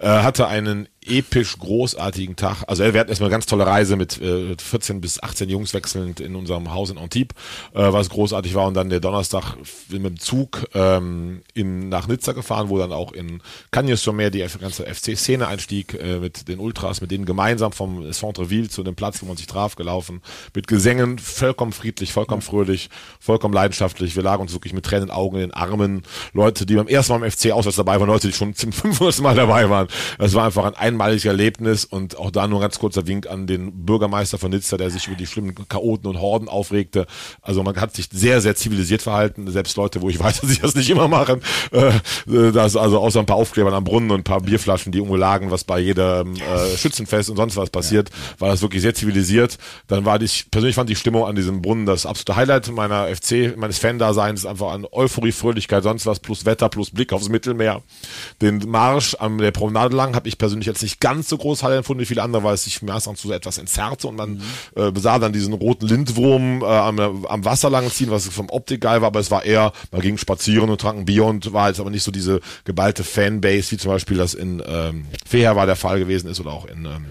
hatte einen episch großartigen Tag. Also wir hatten erstmal eine ganz tolle Reise mit äh, 14 bis 18 Jungs wechselnd in unserem Haus in Antibes, äh, was großartig war. Und dann der Donnerstag mit dem Zug ähm, in, nach Nizza gefahren, wo dann auch in Cagnes-sur-Mer die ganze FC-Szene einstieg äh, mit den Ultras, mit denen gemeinsam vom Centre-Ville zu dem Platz, wo man sich traf, gelaufen. Mit Gesängen, vollkommen friedlich, vollkommen fröhlich, vollkommen leidenschaftlich. Wir lagen uns wirklich mit Tränen in den Augen in den Armen. Leute, die beim ersten Mal im FC-Auswärts dabei waren, Leute, die schon zum 500. Mal dabei waren. Das war einfach ein einmaliges Erlebnis und auch da nur ein ganz kurzer Wink an den Bürgermeister von Nizza, der sich über die schlimmen Chaoten und Horden aufregte. Also man hat sich sehr, sehr zivilisiert verhalten. Selbst Leute, wo ich weiß, dass sie das nicht immer machen. Äh, das also außer ein paar Aufklebern am Brunnen und ein paar Bierflaschen, die irgendwo lagen, was bei jedem äh, Schützenfest und sonst was passiert, war das wirklich sehr zivilisiert. Dann war ich persönlich fand die Stimmung an diesem Brunnen das absolute Highlight meiner FC, meines Fan-Daseins, einfach an Euphorie, Fröhlichkeit, sonst was, plus Wetter, plus Blick aufs Mittelmeer. Den Marsch an der Promenade lang habe ich persönlich jetzt nicht ganz so groß Halle empfunden wie viele andere, weil es sich meistens so etwas entzerrte und man mhm. äh, besah dann diesen roten Lindwurm äh, am, am Wasser lang ziehen, was vom Optik geil war, aber es war eher, man ging spazieren und trank ein Bier und war jetzt aber nicht so diese geballte Fanbase, wie zum Beispiel das in ähm, Feher war der Fall gewesen ist oder auch in ähm,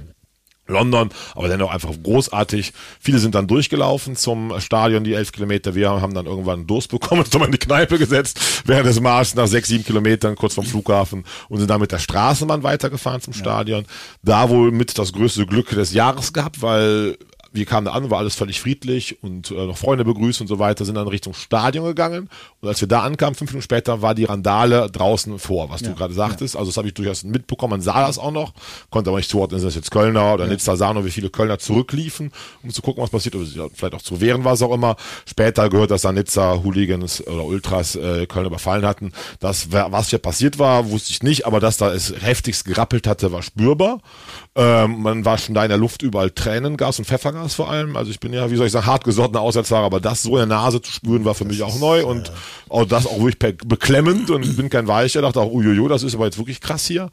London, aber dennoch einfach großartig. Viele sind dann durchgelaufen zum Stadion, die elf Kilometer. Wir haben dann irgendwann Durst bekommen, uns in die Kneipe gesetzt während des Marsches nach sechs, sieben Kilometern kurz vom Flughafen und sind dann mit der Straßenbahn weitergefahren zum Stadion. Da wohl mit das größte Glück des Jahres gehabt, weil wir kamen da an, war alles völlig friedlich und äh, noch Freunde begrüßt und so weiter, sind dann Richtung Stadion gegangen. Und als wir da ankamen, fünf Minuten später, war die Randale draußen vor, was ja, du gerade sagtest. Ja. Also das habe ich durchaus mitbekommen. Man sah das auch noch, konnte aber nicht zuordnen, ist das jetzt Kölner oder ja. Nizza sah noch, wie viele Kölner zurückliefen, um zu gucken, was passiert, oder vielleicht auch zu wehren, was auch immer. Später gehört, dass da Nizza Hooligans oder Ultras äh, Köln überfallen hatten. Das, was hier passiert war, wusste ich nicht, aber dass da es heftigst gerappelt hatte, war spürbar. Ähm, man war schon da in der Luft überall Tränengas und Pfeffergas vor allem. Also ich bin ja, wie soll ich sagen, hartgesottener Auswärtsfahrer, aber das so in der Nase zu spüren war für mich auch neu und auch das auch wirklich beklemmend und bin kein Weicher, dachte auch, uiuiui, das ist aber jetzt wirklich krass hier.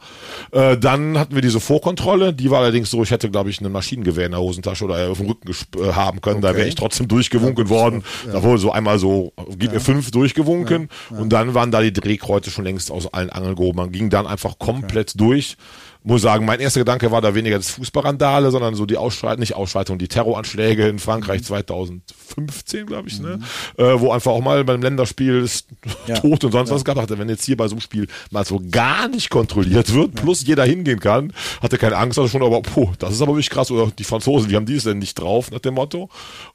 Äh, dann hatten wir diese Vorkontrolle, die war allerdings so, ich hätte glaube ich ein Maschinengewehr in der Hosentasche oder auf dem Rücken äh, haben können, okay. da wäre ich trotzdem durchgewunken ja, worden. Ja. Da wurde so einmal so, gib ja. mir fünf durchgewunken und dann waren da die Drehkreuze schon längst aus allen Angeln gehoben. Man ging dann einfach komplett okay. durch muss sagen, mein erster Gedanke war da weniger das Fußballrandale, sondern so die Ausschreitung, nicht Ausschreitung, die Terroranschläge in Frankreich 2015, mhm. glaube ich, ne? Mhm. Äh, wo einfach auch mal beim Länderspiel ist ja. tot und sonst ja. was gab. Wenn jetzt hier bei so einem Spiel mal so gar nicht kontrolliert wird, plus jeder hingehen kann, hatte keine Angst, also schon, aber, puh, das ist aber wirklich krass. Oder die Franzosen, wie haben die es denn nicht drauf, nach dem Motto?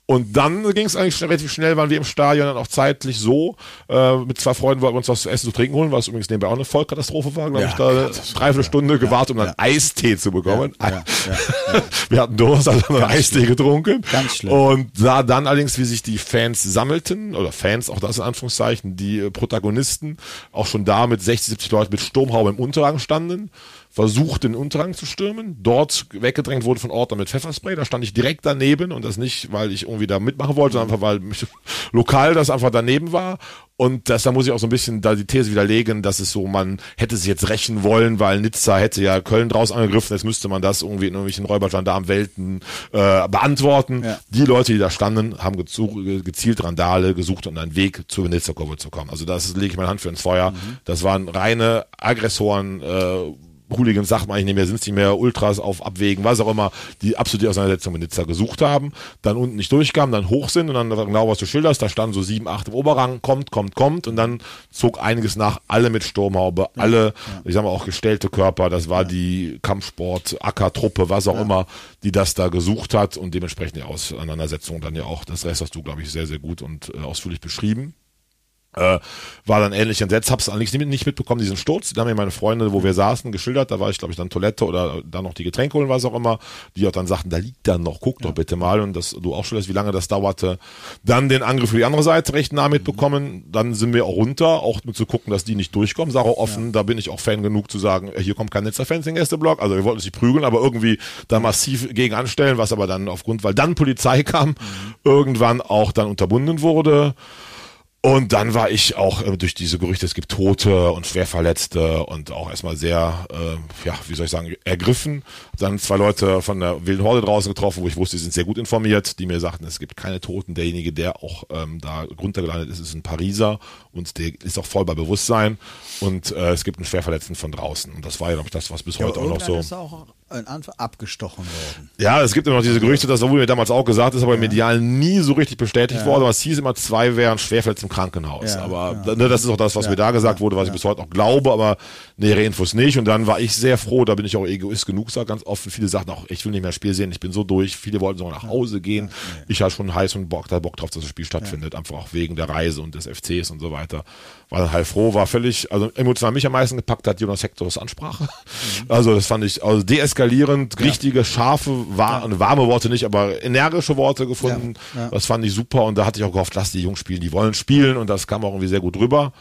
Und dann ging es eigentlich relativ schnell, waren wir im Stadion dann auch zeitlich so. Äh, mit zwei Freunden wollten wir uns was zu essen, zu trinken holen, was übrigens nebenbei auch eine Vollkatastrophe war, glaube ja, ich, da eine Dreiviertelstunde ja, gewartet, um dann ja. Eistee zu bekommen. wir hatten Durst, also einen Eistee getrunken. Ganz schlimm. Und sah dann allerdings, wie sich die Fans sammelten, oder Fans, auch das in Anführungszeichen, die Protagonisten, auch schon da mit 60, 70 Leuten mit Sturmhaube im Unterrang standen versucht, den Unterrang zu stürmen, dort weggedrängt wurde von Ordner mit Pfefferspray. Da stand ich direkt daneben und das nicht, weil ich irgendwie da mitmachen wollte, sondern einfach, weil lokal das einfach daneben war. Und das, da muss ich auch so ein bisschen da die These widerlegen, dass es so, man hätte sich jetzt rächen wollen, weil Nizza hätte ja Köln draus angegriffen, jetzt müsste man das irgendwie in irgendwelchen Räubergendarm-Welten äh, beantworten. Ja. Die Leute, die da standen, haben gezielt Randale gesucht und einen Weg zur Nizza-Kurve zu kommen. Also das lege ich meine Hand für ins Feuer. Mhm. Das waren reine Aggressoren, äh, Hooligans sagt man eigentlich nicht mehr, sind es nicht mehr Ultras auf Abwägen, was auch immer, die absolut die Auseinandersetzung mit Nizza gesucht haben, dann unten nicht durchkamen, dann hoch sind und dann genau was du schilderst, da standen so sieben, acht im Oberrang, kommt, kommt, kommt und dann zog einiges nach, alle mit Sturmhaube, ja, alle, ja. ich sag mal auch gestellte Körper, das war ja. die Kampfsport, Ackertruppe, was auch immer, die das da gesucht hat und dementsprechend die Auseinandersetzung dann ja auch, das Rest hast du, glaube ich, sehr, sehr gut und äh, ausführlich beschrieben. Äh, war dann ähnlich entsetzt, hab's eigentlich nicht mitbekommen, diesen Sturz. Da haben mir meine Freunde, wo wir saßen, geschildert, da war ich, glaube ich, dann Toilette oder dann noch die Getränke holen, was auch immer, die auch dann sagten, da liegt dann noch, guck doch bitte mal. Und dass du auch schon wie lange das dauerte. Dann den Angriff für die andere Seite recht nah mitbekommen, dann sind wir auch runter, auch nur zu gucken, dass die nicht durchkommen, auch offen, ja. da bin ich auch Fan genug zu sagen, hier kommt kein Netzer Fans in den Gästeblock, also wir wollten uns nicht prügeln, aber irgendwie da massiv gegen anstellen, was aber dann aufgrund, weil dann Polizei kam, mhm. irgendwann auch dann unterbunden wurde. Und dann war ich auch äh, durch diese Gerüchte, es gibt Tote und Schwerverletzte und auch erstmal sehr, äh, ja, wie soll ich sagen, ergriffen. Dann zwei Leute von der wilden Horde draußen getroffen, wo ich wusste, die sind sehr gut informiert, die mir sagten, es gibt keine Toten. Derjenige, der auch ähm, da runtergelandet ist, ist ein Pariser und der ist auch voll bei Bewusstsein. Und äh, es gibt einen Schwerverletzten von draußen. Und das war ja, glaube ich, das, was bis ja, heute auch noch so. Ist auch Anfang abgestochen worden. Ja, es gibt immer noch diese Gerüchte, das wurde mir damals auch gesagt, ist aber im Medial nie so richtig bestätigt worden. Aber es hieß immer, zwei wären schwerverletzt im Krankenhaus. Ja, aber ne, das ist auch das, was mir da gesagt wurde, was ich bis heute auch glaube, aber nähere Infos nicht. Und dann war ich sehr froh, da bin ich auch egoist genug, sag ganz offen. Viele sagten auch, ich will nicht mehr Spiel sehen, ich bin so durch. Viele wollten sogar nach Hause gehen. Ich hatte schon heiß und Bock, da Bock drauf, dass das Spiel stattfindet. Einfach auch wegen der Reise und des FCs und so weiter. War dann halt froh, war völlig, also emotional mich am meisten gepackt hat Jonas Hektors Ansprache. Also das fand ich also deeskalierend, richtige, scharfe, war, warme Worte nicht, aber energische Worte gefunden. Ja, ja. Das fand ich super und da hatte ich auch gehofft, lass die Jungs spielen, die wollen spielen und das kam auch irgendwie sehr gut rüber.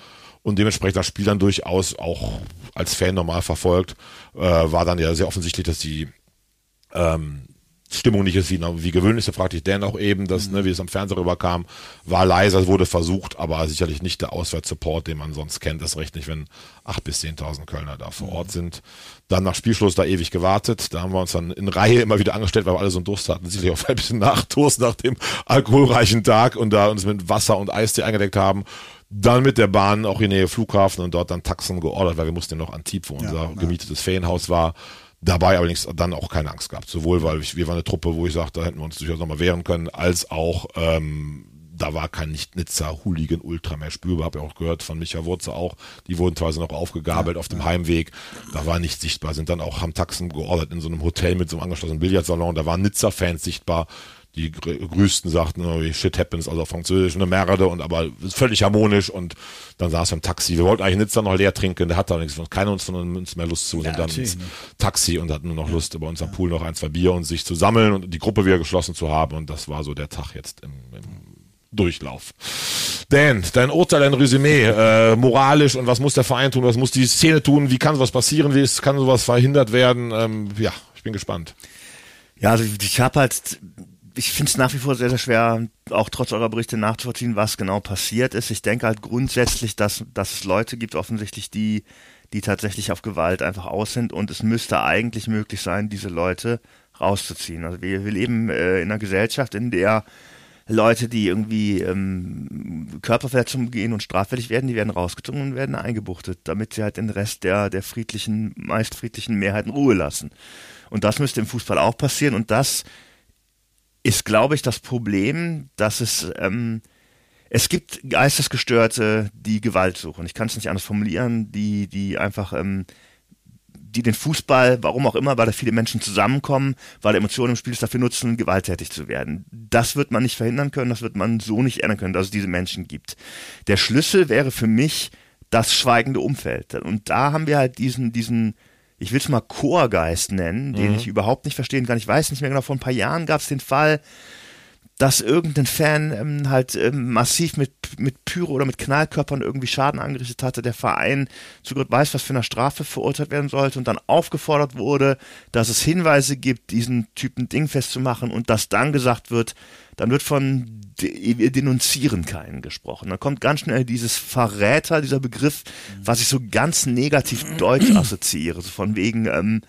Und dementsprechend das Spiel dann durchaus auch als Fan normal verfolgt, äh, war dann ja sehr offensichtlich, dass die ähm, Stimmung nicht ist wie, wie gewöhnlich, da fragte ich Dan auch eben, dass, ne, wie es am Fernseher rüberkam, war leiser, wurde versucht, aber sicherlich nicht der Auswärtssupport, den man sonst kennt, das recht nicht, wenn acht bis 10.000 Kölner da vor Ort sind. Dann nach Spielschluss da ewig gewartet, da haben wir uns dann in Reihe immer wieder angestellt, weil wir alle so einen Durst hatten, sicherlich auch ein bisschen Nachtost nach dem alkoholreichen Tag und da uns mit Wasser und Eistee eingedeckt haben. Dann mit der Bahn auch in Nähe Flughafen und dort dann Taxen geordert, weil wir mussten ja noch Antibes, wo unser gemietetes Ferienhaus war. Dabei allerdings dann auch keine Angst gehabt. Sowohl, weil ich, wir waren eine Truppe, wo ich sagte, da hätten wir uns durchaus nochmal wehren können, als auch, ähm, da war kein nicht Nizza Hooligan Ultra mehr spürbar. Hab ja auch gehört von Micha Wurze auch. Die wurden teilweise noch aufgegabelt auf dem Heimweg. Da war nichts sichtbar. Sind dann auch, haben Taxen geordert in so einem Hotel mit so einem angeschlossenen Billardsalon. Da waren Nizza-Fans sichtbar. Die größten sagten, oh, shit happens, also auf Französisch, eine Merde und aber völlig harmonisch und dann saß er im Taxi. Wir wollten eigentlich Nizza noch leer trinken, der hatte allerdings keiner uns von uns mehr Lust zu, sind dann ins Taxi und hatten nur noch Lust, bei uns am Pool noch ein, zwei Bier und sich zu sammeln und die Gruppe wieder geschlossen zu haben und das war so der Tag jetzt im, im Durchlauf. Dan, dein Urteil, dein Resümee, äh, moralisch und was muss der Verein tun, was muss die Szene tun, wie kann sowas passieren, wie ist, kann sowas verhindert werden? Ähm, ja, ich bin gespannt. Ja, also ich, ich habe halt, ich finde es nach wie vor sehr, sehr schwer, auch trotz eurer Berichte nachzuvollziehen, was genau passiert ist. Ich denke halt grundsätzlich, dass, dass es Leute gibt, offensichtlich, die, die tatsächlich auf Gewalt einfach aus sind und es müsste eigentlich möglich sein, diese Leute rauszuziehen. Also wir, wir leben äh, in einer Gesellschaft, in der Leute, die irgendwie ähm, Körperverletzungen begehen und straffällig werden, die werden rausgezogen und werden eingebuchtet, damit sie halt den Rest der, der friedlichen, meist friedlichen Mehrheiten Ruhe lassen. Und das müsste im Fußball auch passieren und das ist, glaube ich, das Problem, dass es ähm, es gibt Geistesgestörte, die Gewalt suchen. Ich kann es nicht anders formulieren, die die einfach ähm, die den Fußball, warum auch immer, weil da viele Menschen zusammenkommen, weil Emotionen im Spiel ist, dafür nutzen, gewalttätig zu werden. Das wird man nicht verhindern können, das wird man so nicht ändern können, dass es diese Menschen gibt. Der Schlüssel wäre für mich das schweigende Umfeld. Und da haben wir halt diesen, diesen, ich will es mal Chorgeist nennen, den ich überhaupt nicht verstehen kann. Ich weiß nicht mehr genau, vor ein paar Jahren gab es den Fall, dass irgendein Fan ähm, halt ähm, massiv mit, mit Pyro oder mit Knallkörpern irgendwie Schaden angerichtet hatte, der Verein zu Gott weiß, was für eine Strafe verurteilt werden sollte und dann aufgefordert wurde, dass es Hinweise gibt, diesen Typen dingfest zu machen und dass dann gesagt wird, dann wird von wir denunzieren keinen gesprochen. Dann kommt ganz schnell dieses Verräter, dieser Begriff, was ich so ganz negativ deutsch assoziiere, so von wegen, ähm,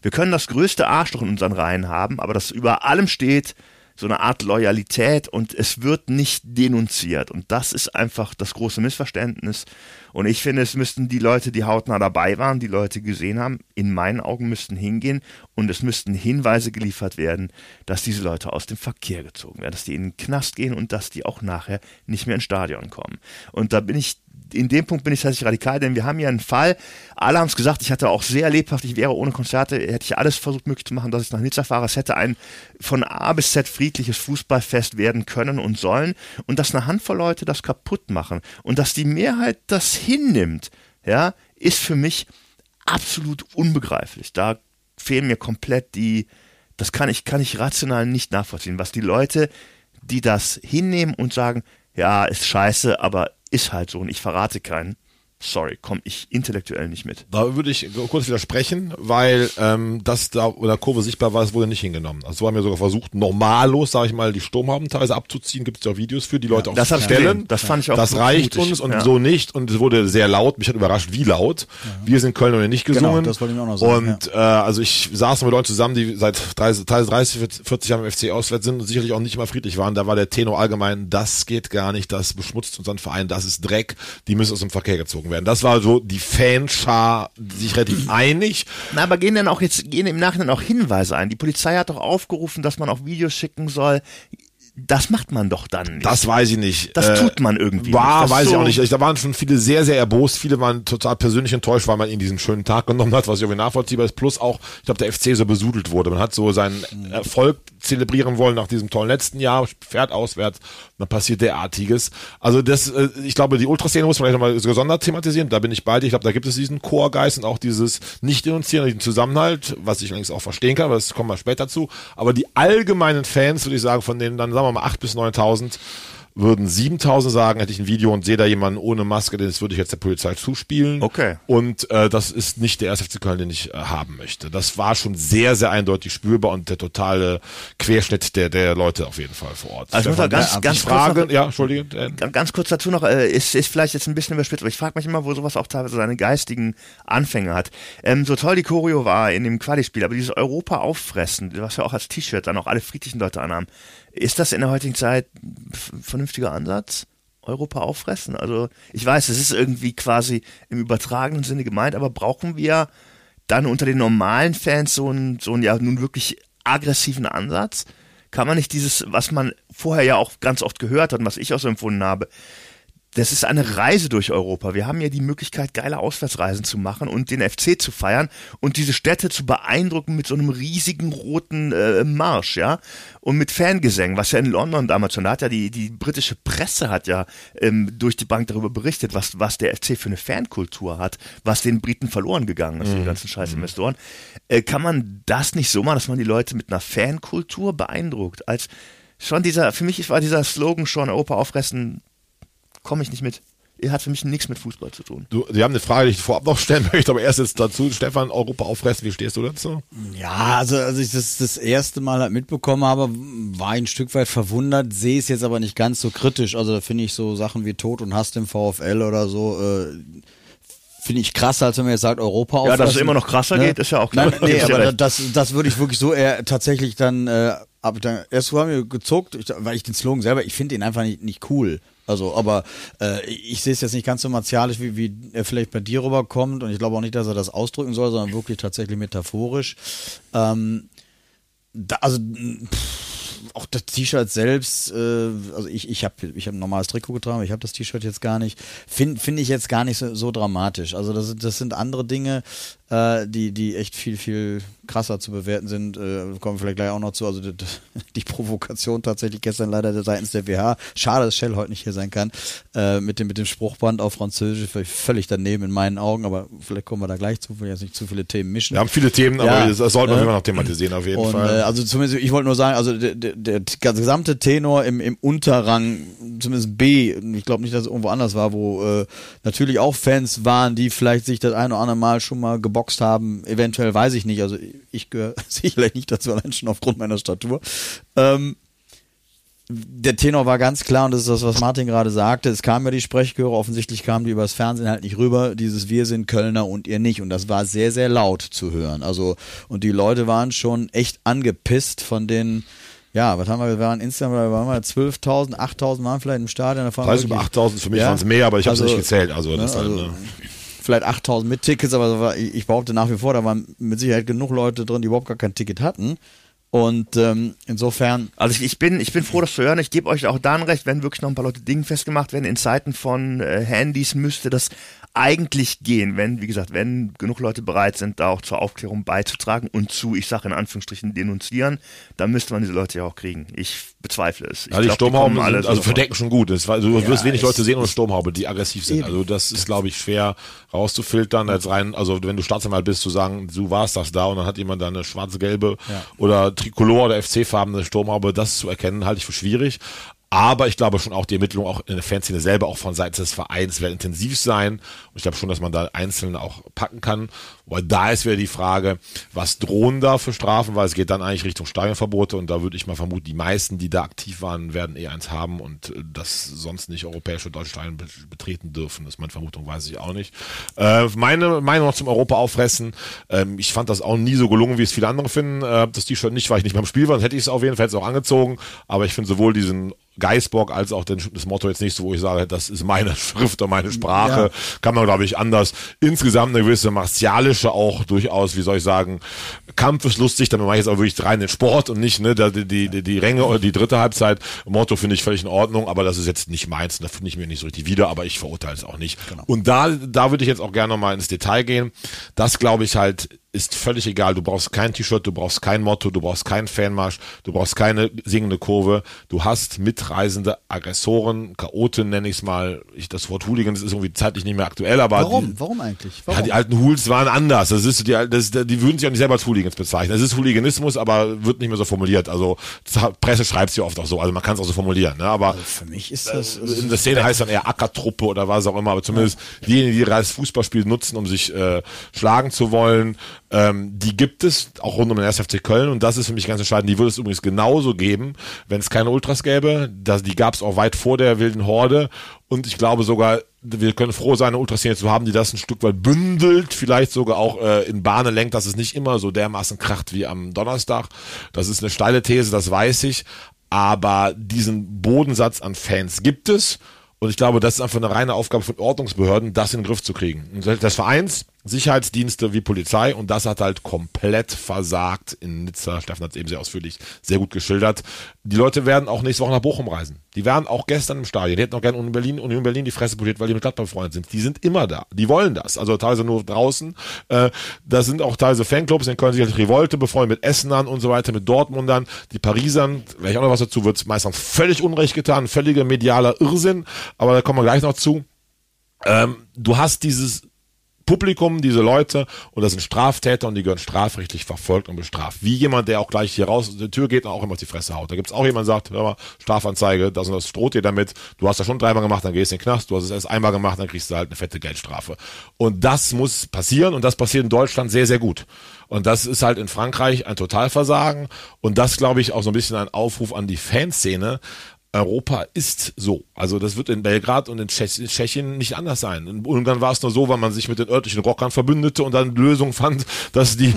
wir können das größte Arschloch in unseren Reihen haben, aber das über allem steht, so eine Art Loyalität und es wird nicht denunziert. Und das ist einfach das große Missverständnis. Und ich finde, es müssten die Leute, die hautnah dabei waren, die Leute gesehen haben, in meinen Augen müssten hingehen und es müssten Hinweise geliefert werden, dass diese Leute aus dem Verkehr gezogen werden, dass die in den Knast gehen und dass die auch nachher nicht mehr ins Stadion kommen. Und da bin ich in dem Punkt bin ich tatsächlich radikal, denn wir haben ja einen Fall, alle haben es gesagt, ich hatte auch sehr lebhaft, ich wäre ohne Konzerte, hätte ich alles versucht möglich zu machen, dass ich nach Nizza fahre. Es hätte ein von A bis Z friedliches Fußballfest werden können und sollen und dass eine Handvoll Leute das kaputt machen und dass die Mehrheit das hinnimmt, ja, ist für mich absolut unbegreiflich. Da fehlen mir komplett die, das kann ich, kann ich rational nicht nachvollziehen, was die Leute, die das hinnehmen und sagen, ja, ist scheiße, aber ist halt so und ich verrate keinen. Sorry, komme ich intellektuell nicht mit. Da würde ich kurz widersprechen, weil ähm, das da oder Kurve sichtbar war, es wurde nicht hingenommen. Also haben wir sogar versucht, normallos, sage ich mal, die Sturmhaben teilweise abzuziehen. Gibt es ja auch Videos für, die Leute auch das stellen. gesehen. Das fand ich auch Das so reicht mutig. uns und Ja. so nicht. Und es wurde sehr laut. Mich hat überrascht, wie laut. Wir sind Köln und nicht gesungen. Genau, das wollte ich auch noch sagen, Und äh, also ich saß mit Leuten zusammen, die seit 30, 30 40 Jahren im FC auswärts sind und sicherlich auch nicht immer friedlich waren. Da war der Tenor allgemein, das geht gar nicht, das beschmutzt unseren Verein, das ist Dreck, die müssen aus dem Verkehr gezogen werden. Werden. Das war so die Fanschar, sich relativ einig. Na, aber gehen dann auch jetzt, gehen im Nachhinein auch Hinweise ein. Die Polizei hat doch aufgerufen, dass man auch Videos schicken soll. Das macht man doch dann nicht. Das weiß ich nicht. Das Äh, tut man irgendwie War, weiß ich so- auch nicht. Da waren schon viele sehr, sehr erbost. Viele waren total persönlich enttäuscht, weil man ihnen diesen schönen Tag genommen hat, was irgendwie nachvollziehbar ist. Plus auch, ich glaube, der FC so besudelt wurde. Man hat so seinen Erfolg zelebrieren wollen nach diesem tollen letzten Jahr, fährt auswärts, dann passiert derartiges. Also das, äh, ich glaube, die Ultraszene muss man vielleicht nochmal gesondert thematisieren. Da bin ich bei dir. Ich glaube, da gibt es diesen Chorgeist und auch dieses Nicht-Denunzieren, diesen Zusammenhalt, was ich allerdings auch verstehen kann, aber das kommen wir später zu. Aber die allgemeinen Fans, würde ich sagen, von denen dann, sagen wir mal, 8.000 bis 9.000, würden 7000 sagen, hätte ich ein Video und sehe da jemanden ohne Maske, das würde ich jetzt der Polizei zuspielen. Okay. Und äh, das ist nicht der erste FC Köln, den ich äh, haben möchte. Das war schon sehr, sehr eindeutig spürbar und der totale Querschnitt der, der Leute auf jeden Fall vor Ort. Also ich muss ganz, ja, ganz ich kurz frage, noch- ja, Entschuldige. Äh, Ganz- Ganz kurz dazu noch, äh, ist, ist vielleicht jetzt ein bisschen überspitzt, aber ich frage mich immer, wo sowas auch teilweise seine geistigen Anfänge hat. Ähm, so toll die Choreo war in dem Quali-Spiel, aber dieses Europa auffressen, was wir auch als T-Shirt dann auch alle friedlichen Leute anhaben, ist das in der heutigen Zeit ein vernünftiger Ansatz? Europa auffressen? Also ich weiß, es ist irgendwie quasi im übertragenen Sinne gemeint, aber brauchen wir dann unter den normalen Fans so einen, so einen ja nun wirklich aggressiven Ansatz? Kann man nicht dieses, was man vorher ja auch ganz oft gehört hat und was ich auch so empfunden habe, das ist eine Reise durch Europa. Wir haben ja die Möglichkeit, geile Auswärtsreisen zu machen und den FC zu feiern und diese Städte zu beeindrucken mit so einem riesigen roten äh, Marsch, ja, und mit Fangesängen, was ja in London damals schon, da hat ja die, die britische Presse hat ja ähm, durch die Bank darüber berichtet, was, was der FC für eine Fankultur hat, was den Briten verloren gegangen ist, die ganzen scheiß Investoren. Äh, kann man das nicht so machen, dass man die Leute mit einer Fankultur beeindruckt? Als schon dieser, für mich war dieser Slogan schon Europa auffressen, komme ich nicht mit. Er hat für mich nichts mit Fußball zu tun. du, Sie haben eine Frage, die ich vorab noch stellen möchte, aber erst jetzt dazu, Stefan, Europa auffressen, wie stehst du dazu? Ja, also als ich das das erste Mal halt mitbekommen habe, war ich ein Stück weit verwundert, sehe es jetzt aber nicht ganz so kritisch. Also da finde ich so Sachen wie Tod und Hass im VfL oder so, äh, finde ich krasser, als wenn man jetzt sagt Europa Ja, dass es immer noch krasser geht, ist ja auch klar. Nein, nee, ja aber recht. das, das würde ich wirklich so eher tatsächlich dann, äh, ab, dann erst haben wir gezuckt, ich, weil ich den Slogan selber, ich finde ihn einfach nicht, nicht cool. Also, aber äh, ich sehe es jetzt nicht ganz so martialisch, wie, wie er vielleicht bei dir rüberkommt und ich glaube auch nicht, dass er das ausdrücken soll, sondern wirklich tatsächlich metaphorisch. Ähm, da, also pff, auch das T-Shirt selbst, äh, also ich, ich habe ich hab ein normales Trikot getragen, ich habe das T-Shirt jetzt gar nicht, finde find ich jetzt gar nicht so, so dramatisch. Also das, das sind andere Dinge, äh, die, die echt viel, viel krasser zu bewerten sind. Äh, kommen wir vielleicht gleich auch noch zu. Also die, die Provokation tatsächlich gestern leider seitens der WH. Schade, dass Shell heute nicht hier sein kann. Äh, mit, dem, mit dem Spruchband auf Französisch völlig- daneben in meinen Augen, aber vielleicht kommen wir da gleich zu, will jetzt nicht zu viele Themen mischen. Wir haben viele Themen, Ja, aber das sollten wir immer noch thematisieren, auf jeden Und, Fall. Äh, also zumindest, ich wollte nur sagen, also der, der, der gesamte Tenor im, im Unterrang, zumindest B, ich glaube nicht, dass es irgendwo anders war, wo äh, natürlich auch Fans waren, die vielleicht sich das ein oder andere Mal schon mal geboxt haben, eventuell weiß ich nicht, also ich gehöre sicherlich nicht dazu, allein schon aufgrund meiner Statur. Ähm, der Tenor war ganz klar und das ist das, was Martin gerade sagte. Es kamen ja die Sprechchöre, offensichtlich kamen die übers Fernsehen halt nicht rüber. Dieses Wir sind Kölner und ihr nicht. Und das war sehr, sehr laut zu hören. Also, und die Leute waren schon echt angepisst von den, ja, was haben wir, wir waren insgesamt, wir waren mal 12.000, 8.000 waren vielleicht im Stadion. Da waren Preis über wirklich- 8000, für mich Ja. waren es mehr, aber ich habe es Also, nicht gezählt. Also, das ne, halt, also- ne. Vielleicht 8000 mit Tickets, aber ich behaupte nach wie vor, da waren mit Sicherheit genug Leute drin, die überhaupt gar kein Ticket hatten. Und ähm, insofern, Also ich, ich bin, ich bin froh, das zu hören. Ich gebe euch auch dann recht, wenn wirklich noch ein paar Leute Dinge festgemacht werden. In Zeiten von äh, Handys müsste das eigentlich gehen, wenn, wie gesagt, wenn genug Leute bereit sind, da auch zur Aufklärung beizutragen und zu, ich sage in Anführungsstrichen, denunzieren, dann müsste man diese Leute ja auch kriegen. Ich bezweifle es. Ich Ja, die glaub, Sturmhauben alle sind, also verdecken schon gut. Es war, du wirst wenig Leute sehen ohne Sturmhaube, die aggressiv sind. Eben. Also das ist, glaube ich, schwer rauszufiltern. Als rein, also wenn du Staatsanwalt bist, zu sagen, du warst das da und dann hat jemand da eine schwarz-gelbe Ja. oder Tricolor oder FC-farbene Sturmhaube, das zu erkennen, halte ich für schwierig. Aber ich glaube schon auch, die Ermittlungen auch in der Fanszene selber, auch von Seiten des Vereins, werden intensiv sein. Und ich glaube schon, dass man da Einzelne auch packen kann. Weil da ist wieder die Frage, was drohen da für Strafen, weil es geht dann eigentlich Richtung Stadionverbote und da würde ich mal vermuten, die meisten, die da aktiv waren, werden eh eins haben und das sonst nicht europäische deutsche Stadien be- betreten dürfen. Das ist meine Vermutung, weiß ich auch nicht. Äh, meine Meinung noch zum Europa auffressen. Ähm, ich fand das auch nie so gelungen, wie es viele andere finden. Äh, das T-Shirt nicht, weil ich nicht beim Spiel war, dann hätte ich es auf jeden Fall jetzt auch angezogen. Aber ich finde sowohl diesen Geisbock als auch den, das Motto jetzt nicht so, wo ich sage, das ist meine Schrift oder meine Sprache. Ja. Kann man, glaube ich, anders. Insgesamt eine gewisse martialische auch durchaus, wie soll ich sagen, Kampf ist lustig, dann mache ich jetzt auch wirklich rein den Sport und nicht ne, die, die, die, die Ränge oder die dritte Halbzeit. Motto finde ich völlig in Ordnung, aber das ist jetzt nicht meins, da finde ich mir nicht so richtig wieder, aber ich verurteile es auch nicht. Genau. Und da, da würde ich jetzt auch gerne nochmal ins Detail gehen. Das glaube ich halt ist völlig egal. Du brauchst kein T-Shirt, du brauchst kein Motto, du brauchst keinen Fanmarsch, du brauchst keine singende Kurve. Du hast mitreisende Aggressoren, Chaoten nenne ich es mal. Ich, das Wort Hooligans ist irgendwie zeitlich nicht mehr aktuell, aber warum? Die, warum eigentlich? Warum? Ja, die alten Hools waren anders. Das ist die, das, die würden sich auch nicht selber als Hooligans bezeichnen. Es ist Hooliganismus, aber wird nicht mehr so formuliert. Also Presse schreibt es ja oft auch so. Also man kann es auch so formulieren. Ne? Aber also für mich ist das in der Szene heißt dann eher Ackertruppe oder was auch immer. Aber zumindest ja. diejenigen, die das Fußballspiel nutzen, um sich äh, schlagen zu wollen, ähm, die gibt es auch rund um den 1. FC Köln und das ist für mich ganz entscheidend. Die würde es übrigens genauso geben, wenn es keine Ultras gäbe. Das, die gab es auch weit vor der wilden Horde und ich glaube sogar, wir können froh sein, eine Ultraszene zu haben, die das ein Stück weit bündelt, vielleicht sogar auch äh, in Bahnen lenkt, dass es nicht immer so dermaßen kracht wie am Donnerstag. Das ist eine steile These, das weiß ich. Aber diesen Bodensatz an Fans gibt es. Und ich glaube, das ist einfach eine reine Aufgabe von Ordnungsbehörden, das in den Griff zu kriegen. Und des Vereins Sicherheitsdienste wie Polizei und das hat halt komplett versagt in Nizza. Steffen hat es eben sehr ausführlich, sehr gut geschildert. Die Leute werden auch nächste Woche nach Bochum reisen. Die waren auch gestern im Stadion. Die hätten auch gerne in Berlin, und in Berlin die Fresse poliert, weil die mit Gladbach befreundet sind. Die sind immer da. Die wollen das. Also teilweise nur draußen. Äh, da sind auch teilweise Fanclubs, in Köln sicherlich Revolte befreundet mit Essenern und so weiter, mit Dortmundern. Die Parisern, vielleicht auch noch was dazu, wird meistens völlig unrecht getan, völliger medialer Irrsinn. Aber da kommen wir gleich noch zu. Ähm, du hast dieses Publikum, diese Leute, und das sind Straftäter und die gehören strafrechtlich verfolgt und bestraft. Wie jemand, der auch gleich hier raus die Tür geht und auch immer auf die Fresse haut. Da gibt's auch jemand, der sagt, hör mal, Strafanzeige, das und das droht dir damit, du hast das schon dreimal gemacht, dann gehst du in den Knast, du hast es erst einmal gemacht, dann kriegst du halt eine fette Geldstrafe. Und das muss passieren und das passiert in Deutschland sehr, sehr gut. Und das ist halt in Frankreich ein Totalversagen. Und das, glaube ich, auch so ein bisschen ein Aufruf an die Fanszene, Europa ist so. Also das wird in Belgrad und in Tschechien nicht anders sein. In Ungarn war es nur so, weil man sich mit den örtlichen Rockern verbündete und dann Lösung fand, dass die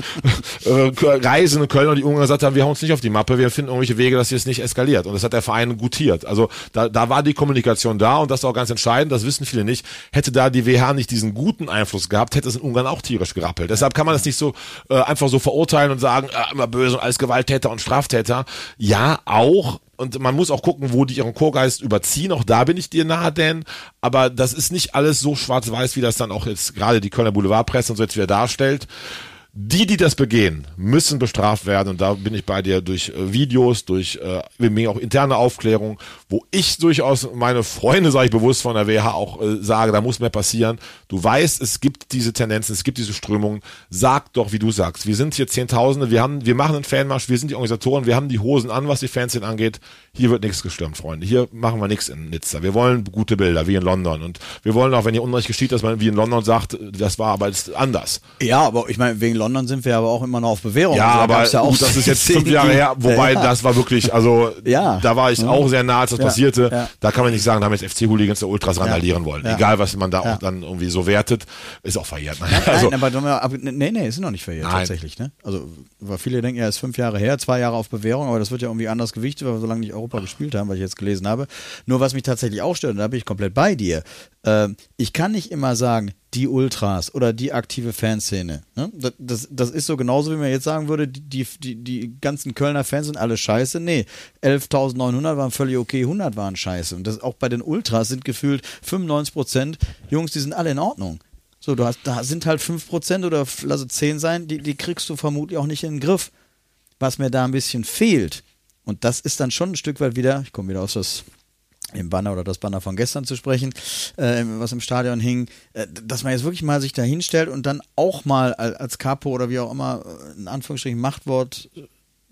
äh, reisenden Kölner, die Ungarn gesagt haben, wir hauen uns nicht auf die Mappe, wir finden irgendwelche Wege, dass hier es nicht eskaliert. Und das hat der Verein gutiert. Also da, da war die Kommunikation da und das ist auch ganz entscheidend, das wissen viele nicht. Hätte da die WH nicht diesen guten Einfluss gehabt, hätte es in Ungarn auch tierisch gerappelt. Deshalb kann man das nicht so äh, einfach so verurteilen und sagen, äh, immer böse und als Gewalttäter und Straftäter. Ja, auch, und man muss auch gucken, wo die ihren Chorgeist überziehen. Auch da bin ich dir nahe, denn aber das ist nicht alles so schwarz-weiß, wie das dann auch jetzt gerade die Kölner Boulevardpresse und so jetzt wieder darstellt. Die, die das begehen, müssen bestraft werden und da bin ich bei dir durch äh, Videos, durch äh, auch interne Aufklärung, wo ich durchaus meine Freunde, sage ich bewusst von der WH auch äh, sage, da muss mehr passieren. Du weißt, es gibt diese Tendenzen, es gibt diese Strömungen. Sag doch, wie du sagst. Wir sind hier Zehntausende, wir haben, wir machen einen Fanmarsch, wir sind die Organisatoren, wir haben die Hosen an, was die Fans angeht. Hier wird nichts gestürmt, Freunde. Hier machen wir nichts in Nizza. Wir wollen gute Bilder, wie in London. Und wir wollen auch, wenn hier Unrecht geschieht, dass man wie in London sagt, das war aber anders. Ja, aber ich meine, wegen London sind wir aber auch immer noch auf Bewährung. Ja, also, aber ja auch das ist jetzt fünf Jahre her, wobei ja. das war wirklich, also ja. da war ich ja. auch sehr nah, als das passierte. Da kann man nicht sagen, da haben jetzt FC-Hooligans der Ultras randalieren wollen. Egal, was man da auch dann irgendwie so wertet, ist auch verjährt. Nein, also, nein, aber, aber nee, nee, ist noch nicht verjährt, nein. tatsächlich. Ne? Also, weil viele denken, ja, ist fünf Jahre her, zwei Jahre auf Bewährung, aber das wird ja irgendwie anders gewichtet, weil wir so lange nicht Europa gespielt haben, weil ich jetzt gelesen habe. Nur was mich tatsächlich auch stört, und da bin ich komplett bei dir, äh, ich kann nicht immer sagen, die Ultras oder die aktive Fanszene. Ne? Das, das, das, ist so genauso, wie man jetzt sagen würde, die, die, die ganzen Kölner Fans sind alle scheiße. Nee, 11.900 waren völlig okay, 100 waren scheiße. Und das auch bei den Ultras sind gefühlt 95 Prozent Jungs, die sind alle in Ordnung. So, du hast, da sind halt 5% oder lass es 10 sein, die, die kriegst du vermutlich auch nicht in den Griff. Was mir da ein bisschen fehlt, und das ist dann schon ein Stück weit wieder, ich komme wieder aus das im Banner oder das Banner von gestern zu sprechen, äh, was im Stadion hing, äh, dass man jetzt wirklich mal sich da hinstellt und dann auch mal als Capo oder wie auch immer äh, in Anführungsstrichen Machtwort äh,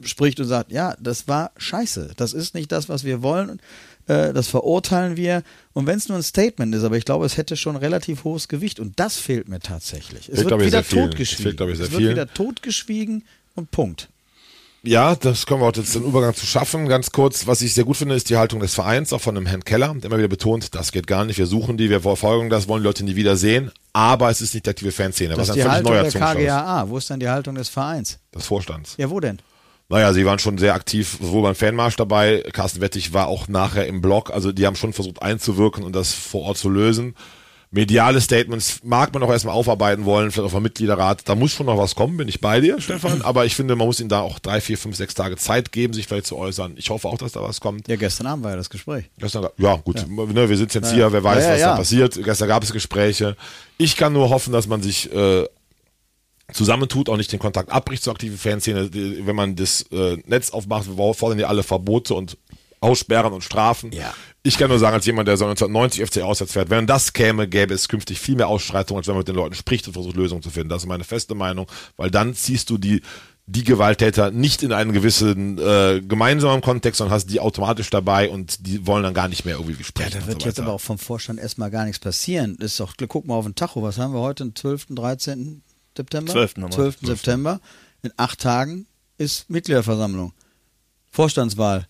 spricht und sagt, ja, das war scheiße, das ist nicht das, was wir wollen, äh, das verurteilen wir und wenn es nur ein Statement ist, aber ich glaube, es hätte schon relativ hohes Gewicht und das fehlt mir tatsächlich. Es fehlt, wird wieder totgeschwiegen. Es, es wird wieder totgeschwiegen und Punkt. Ja, das können wir auch jetzt den Übergang zu schaffen. Ganz kurz, was ich sehr gut finde, ist die Haltung des Vereins, auch von dem Herrn Keller, der immer wieder betont, das geht gar nicht, wir suchen die, wir verfolgen das, wollen die Leute nie wieder sehen, aber es ist nicht die aktive Fanszene, das was ist die Haltung neuer der KGAA. Wo ist denn die Haltung des Vereins? Des Vorstands. Ja, wo denn? Naja, sie waren schon sehr aktiv, sowohl beim Fanmarsch dabei. Carsten Wettig war auch nachher im Blog. Also die haben schon versucht einzuwirken und das vor Ort zu lösen. Mediale Statements mag man auch erstmal aufarbeiten wollen, vielleicht auf dem Mitgliederrat. Da muss schon noch was kommen, bin ich bei dir, Stefan. Aber ich finde, man muss ihnen da auch drei, vier, fünf, sechs Tage Zeit geben, sich vielleicht zu äußern. Ich hoffe auch, dass da was kommt. Ja, gestern Abend war ja das Gespräch. Gestern, ja, gut, Ne, wir sind jetzt hier, wer weiß, Ja, ja, was ja. da passiert. Gestern gab es Gespräche. Ich kann nur hoffen, dass man sich äh, zusammentut, auch nicht den Kontakt abbricht zur aktiven Fanszene. Wenn man das äh, Netz aufmacht, wo- fordern die alle Verbote und Aussperren und Strafen. Ja. Ich kann nur sagen, als jemand, der so 1990 FC auswärts fährt, wenn das käme, gäbe es künftig viel mehr Ausschreitungen, als wenn man mit den Leuten spricht und versucht, Lösungen zu finden. Das ist meine feste Meinung, weil dann ziehst du die die Gewalttäter nicht in einen gewissen äh, gemeinsamen Kontext, sondern hast die automatisch dabei und die wollen dann gar nicht mehr irgendwie Ja, sprechen. da wird so jetzt aber auch vom Vorstand erstmal gar nichts passieren. Ist doch, guck mal auf den Tacho, was haben wir heute? Den 12., 13. September? 12. haben wir. 12. September. In acht Tagen ist Mitgliederversammlung. Vorstandswahl.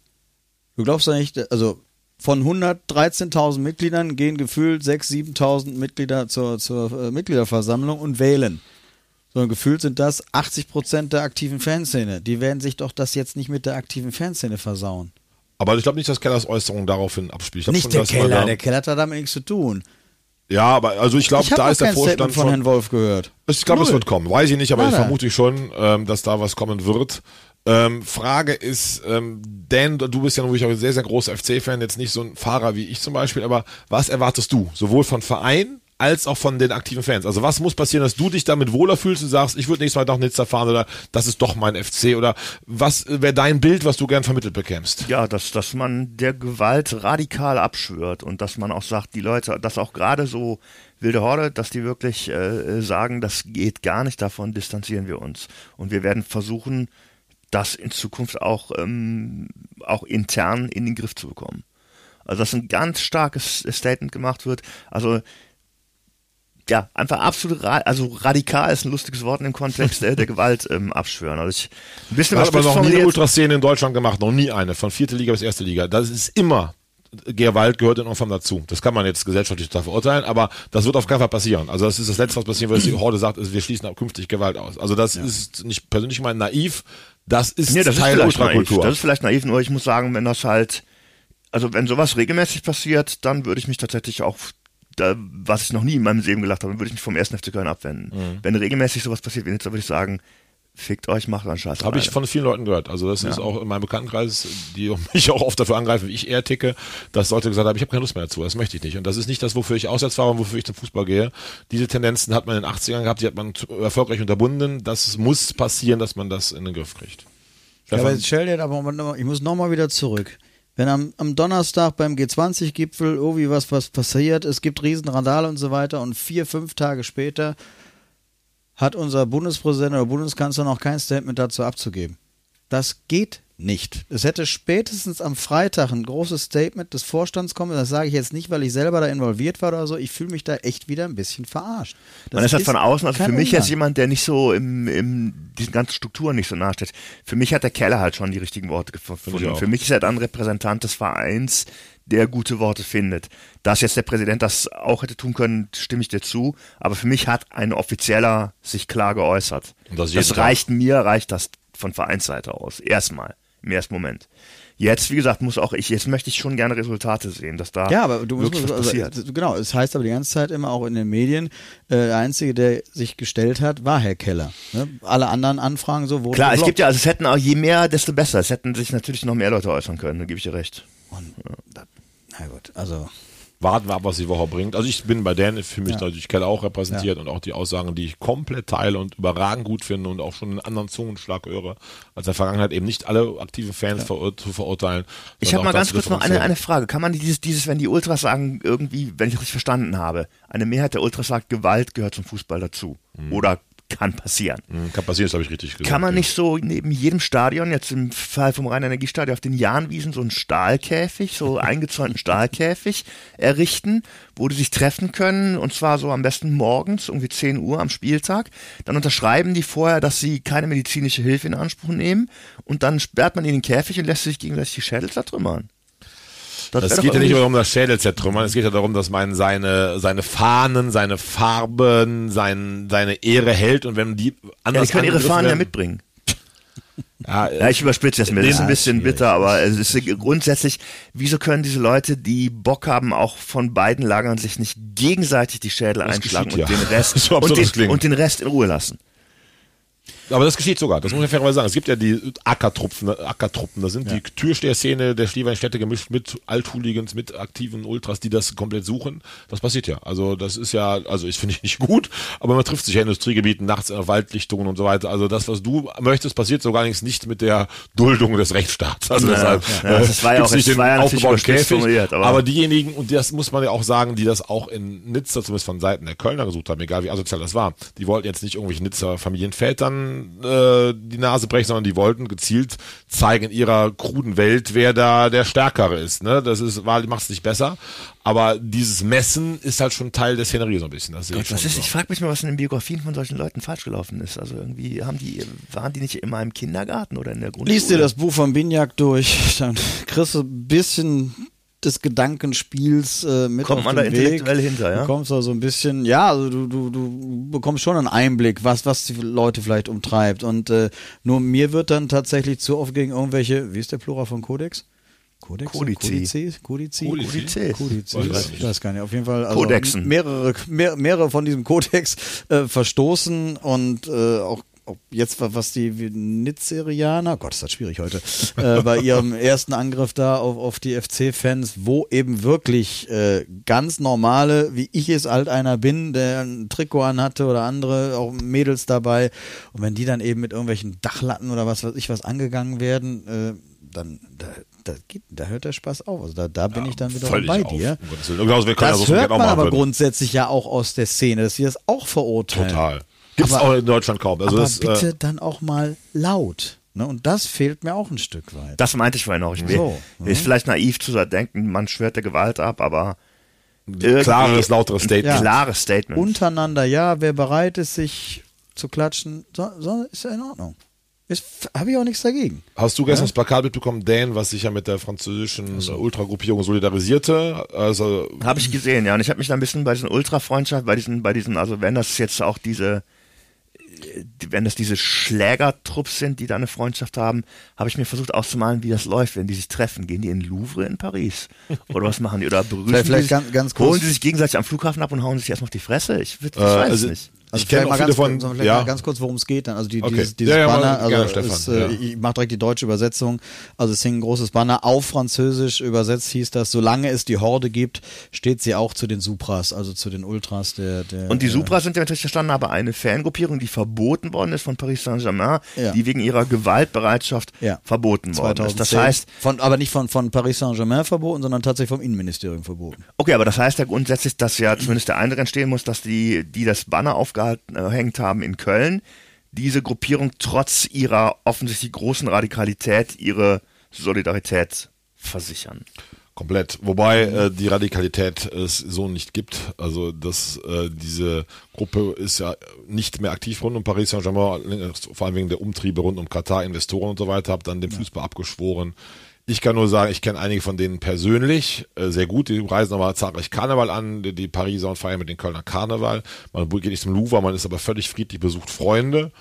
Du glaubst doch nicht, also von 113.000 Mitgliedern gehen gefühlt 6.000, 7.000 Mitglieder zur, zur äh, Mitgliederversammlung und wählen. Sondern gefühlt sind das 80 Prozent der aktiven Fanszene. Die werden sich doch das jetzt nicht mit der aktiven Fanszene versauen. Aber ich glaube nicht, dass Kellers Äußerung daraufhin abspielt. Ich Nicht schon, der Keller, da- der Keller hat da damit nichts zu tun. Ja, aber also ich glaube, Ich da ist der Vorstand Statement von schon. Herrn Wolf gehört. Ich glaube, es wird kommen. Weiß ich nicht, aber ich Nada. vermute schon, ähm, dass da was kommen wird. Ähm, Frage ist, ähm, Dan, du bist ja natürlich auch ein sehr, sehr großer FC-Fan, jetzt nicht so ein Fahrer wie ich zum Beispiel, aber was erwartest du? Sowohl von Verein als auch von den aktiven Fans. Also was muss passieren, dass du dich damit wohler fühlst und sagst, ich würde nächstes Mal nach Nizza fahren oder das ist doch mein FC oder was wäre dein Bild, was du gern vermittelt bekämst? Ja, dass, dass man der Gewalt radikal abschwört und dass man auch sagt, die Leute, dass auch gerade so wilde Horde, dass die wirklich äh, sagen, das geht gar nicht, davon distanzieren wir uns. Und wir werden versuchen, das in Zukunft auch, ähm, auch intern in den Griff zu bekommen. Also dass ein ganz starkes Statement gemacht wird. Also ja, einfach absolut, ra also radikal ist ein lustiges Wort in dem Kontext äh, der Gewalt ähm, abschwören. Also ich ein bisschen hat aber noch nie eine Ultraszene in Deutschland gemacht, noch nie eine, von vierte Liga bis erste Liga. Das ist immer, Gewalt gehört in Form dazu. Das kann man jetzt gesellschaftlich total verurteilen, aber das wird auf keinen Fall passieren. Also das ist das Letzte, was passieren wird, dass die Horde sagt, wir schließen künftig Gewalt aus. Also das ist nicht persönlich mal naiv, das ist Nee, das Teil ist naiv. Ultrakultur. Das ist vielleicht naiv, nur ich muss sagen, wenn das halt, also wenn sowas regelmäßig passiert, dann würde ich mich tatsächlich auch, da, was ich noch nie in meinem Leben gelacht habe, würde ich mich vom ersten FC Köln abwenden. Mhm. Wenn regelmäßig sowas passiert würde ich sagen, fickt euch, macht einen Scheiß. Habe ich von vielen Leuten gehört. Also das ist auch in meinem Bekanntenkreis, die mich auch oft dafür angreifen, wie ich eher ticke, dass Leute gesagt haben, ich habe keine Lust mehr dazu, das möchte ich nicht. Und das ist nicht das, wofür ich auswärts fahre und wofür ich zum Fußball gehe. Diese Tendenzen hat man in den 80ern gehabt, die hat man erfolgreich unterbunden. Das muss passieren, dass man das in den Griff kriegt. Ja, aber jetzt stell dir aber ich muss nochmal wieder zurück. Wenn am, am Donnerstag beim G20-Gipfel irgendwie was, was passiert, es gibt Riesenrandale und so weiter und vier, fünf Tage später hat unser Bundespräsident oder Bundeskanzler noch kein Statement dazu abzugeben. Das geht nicht. Es hätte spätestens am Freitag ein großes Statement des Vorstands kommen. Das sage ich jetzt nicht, weil ich selber da involviert war oder so. Ich fühle mich da echt wieder ein bisschen verarscht. Das Man ist halt von außen, also für mich Wunder. jetzt jemand, der nicht so im, im diesen ganzen Strukturen nicht so nahe steht. Für mich hat der Keller halt schon die richtigen Worte gefunden. Für mich ist er dann Repräsentant des Vereins, der gute Worte findet. Dass jetzt der Präsident das auch hätte tun können, stimme ich dir zu. Aber für mich hat ein Offizieller sich klar geäußert. Und das das Tag. reicht mir, reicht das von Vereinsseite aus. Erstmal. Im ersten Moment. Jetzt, wie gesagt, muss auch ich, jetzt möchte ich schon gerne Resultate sehen, dass da Ja, aber du musst wirklich was also, passiert. genau, es heißt aber die ganze Zeit immer auch in den Medien, äh, der einzige, der sich gestellt hat, war Herr Keller. Ne? Alle anderen Anfragen so wurden Klar, es geblockt. gibt ja, also es hätten auch je mehr, desto besser. Es hätten sich natürlich noch mehr Leute äußern können, da gebe ich dir recht. Na gut, also Warten wir ab, was die Woche bringt. Also ich bin bei Dan, für mich natürlich Keller auch repräsentiert und auch die Aussagen, die ich komplett teile und überragend gut finde und auch schon einen anderen Zungenschlag höre, als in der Vergangenheit eben nicht alle aktiven Fans verur zu verurteilen. Ich habe mal ganz kurz noch eine, eine Frage. Kann man dieses, dieses, wenn die Ultras sagen, irgendwie, wenn ich das richtig verstanden habe, eine Mehrheit der Ultras sagt, Gewalt gehört zum Fußball dazu. Oder kann passieren. Hm, Kann passieren, ist glaube ich richtig gesagt. Kann man ja. nicht so neben jedem Stadion, jetzt im Fall vom Rhein-Energiestadion auf den Jahnwiesen, so einen Stahlkäfig, so eingezäunten Stahlkäfig errichten, wo die sich treffen können und zwar so am besten morgens, irgendwie 10 Uhr am Spieltag. Dann unterschreiben die vorher, dass sie keine medizinische Hilfe in Anspruch nehmen und dann sperrt man ihnen den Käfig und lässt sich gegenseitig die Schädel zertrümmern. Das doch geht ja nicht nur um das Schädel zertrümmern, es geht ja darum, dass man seine, seine Fahnen, seine Farben, sein, seine Ehre hält und wenn die Ja, anders die können ihre Fahnen ja werden- mitbringen. Ja, ja ich überspitze das mit. Das ist ein bisschen bitter, aber es ist grundsätzlich, wieso können diese Leute, die Bock haben, auch von beiden Lagern sich nicht gegenseitig die Schädel Das einschlagen und ja. den Rest So und, das den, und den Rest in Ruhe lassen? Aber das geschieht sogar, das muss man fairerweise sagen. Es gibt ja die Ackertruppen, Ackertruppen, das sind die Türsteher-Szene der Schliewenstädte gemischt mit Althooligans, mit aktiven Ultras, die das komplett suchen. Das passiert ja. Also das ist ja, also ich finde ich nicht gut, aber man trifft sich ja in Industriegebieten, nachts in Waldlichtungen und so weiter. Also das, was du möchtest, passiert so gar nichts nicht mit der Duldung des Rechtsstaats. Also Ja, deshalb ja, äh, das war ja auch- nicht den war ja aufgebauten Käfig. formuliert, aber- aber diejenigen, und das muss man ja auch sagen, die das auch in Nizza, zumindest von Seiten der Kölner gesucht haben, egal wie asozial das war, die wollten jetzt nicht irgendwelchen Nizza Familienvätern äh, die Nase brechen, sondern die wollten gezielt zeigen in ihrer kruden Welt, wer da der Stärkere ist. Ne? Das ist, war, macht es nicht besser. Aber dieses Messen ist halt schon Teil der Szenerie so ein bisschen. Das ich Was ist, so. ich frage mich mal, was in den Biografien von solchen Leuten falsch gelaufen ist. Also irgendwie haben die, waren die nicht immer im Kindergarten oder in der Grundschule? Lies dir das Buch von Binjak durch, dann kriegst du ein bisschen des Gedankenspiels äh, mit Kommt auf man den da Weg. intellektuell hinter, ja? Du kommst da so ein bisschen, ja, also du, du, du bekommst schon einen Einblick, was, was die Leute vielleicht umtreibt. Und äh, nur mir wird dann tatsächlich zu oft gegen irgendwelche, wie ist der Plural von Kodex? Kodex? Kodizi. Weiß ich nicht. Ich weiß gar nicht. Auf jeden Fall also Kodexen. mehrere, mehr, mehrere von diesem Kodex äh, verstoßen und äh, auch auch jetzt wa- was die Nizzerianer, Gott, ist das schwierig heute, äh, bei ihrem ersten Angriff da auf, auf die FC-Fans, wo eben wirklich äh, ganz normale, wie ich es halt einer bin, der ein Trikot anhatte oder andere, auch Mädels dabei, und wenn die dann eben mit irgendwelchen Dachlatten oder was weiß ich was angegangen werden, äh, dann da, da, geht, da hört der Spaß auf. Also da, da bin ich dann wieder bei auf, dir. Das ja so hört man aber grundsätzlich ja auch aus der Szene, dass sie das auch verurteilen. Total. Gibt's Aber- auch in Deutschland kaum. Also aber das, bitte äh, dann auch mal laut. Ne? Und das fehlt mir auch ein Stück weit. Das meinte ich vorhin auch. Ich will, So, ne? ist vielleicht naiv zu denken, man schwört der Gewalt ab, aber klares, lauteres Statement. Ein klares Statement. Untereinander, ja, wer bereit ist, sich zu klatschen, so, so ist ja in Ordnung. Habe ich auch nichts dagegen. Hast du gestern das Plakat mitbekommen, Dan, was sich ja mit der französischen Ultragruppierung solidarisierte? Also Habe ich gesehen, ja. Und ich habe mich da ein bisschen bei diesen Ultra-Freundschaften, bei diesen, bei diesen, also wenn das jetzt auch diese, äh, wenn das diese Schlägertrupps sind, die da eine Freundschaft haben, habe ich mir versucht auszumalen, wie das läuft, wenn die sich treffen. Gehen die in Louvre in Paris? Oder was machen die? Oder begrüßen Vielleicht- vielleicht die sich, ganz- ganz kurz- holen die sich gegenseitig am Flughafen ab und hauen sich erstmal auf die Fresse? Ich, ich Äh, weiß also- es nicht. ich kenne mal ganz, von, ja, mal ganz kurz, worum es geht dann. Also die, Okay. dieses, dieses Ja, ja, Banner, also gerne, Stefan, ist, äh, ich mache direkt die deutsche Übersetzung. Also es hing ein großes Banner auf Französisch übersetzt hieß das, solange es die Horde gibt, steht sie auch zu den Supras, also zu den Ultras der, der Und die äh, Supras sind ja natürlich verstanden, aber eine Fangruppierung, die verboten worden ist von Paris Saint-Germain, die wegen ihrer Gewaltbereitschaft verboten worden ist. Das 2010. heißt, von, aber nicht von, von Paris Saint-Germain verboten, sondern tatsächlich vom Innenministerium verboten. okay, aber das heißt ja grundsätzlich, dass ja zumindest der Eindruck entstehen muss, dass die, die das Banner aufgehängt haben in Köln, diese Gruppierung trotz ihrer offensichtlich großen Radikalität ihre Solidarität versichern. Komplett. Wobei äh, die Radikalität es so nicht gibt. Also dass äh, diese Gruppe ist ja nicht mehr aktiv rund um Paris Saint-Germain, vor allem wegen der Umtriebe rund um Katar, Investoren und so weiter, habe dann den Fußball abgeschworen. Ich kann nur sagen, ich kenne einige von denen persönlich äh, sehr gut. Die reisen aber zahlreich Karneval an, die, die Pariser und feiern mit den Kölner Karneval. Man geht nicht zum Louvre, man ist aber völlig friedlich, besucht Freunde.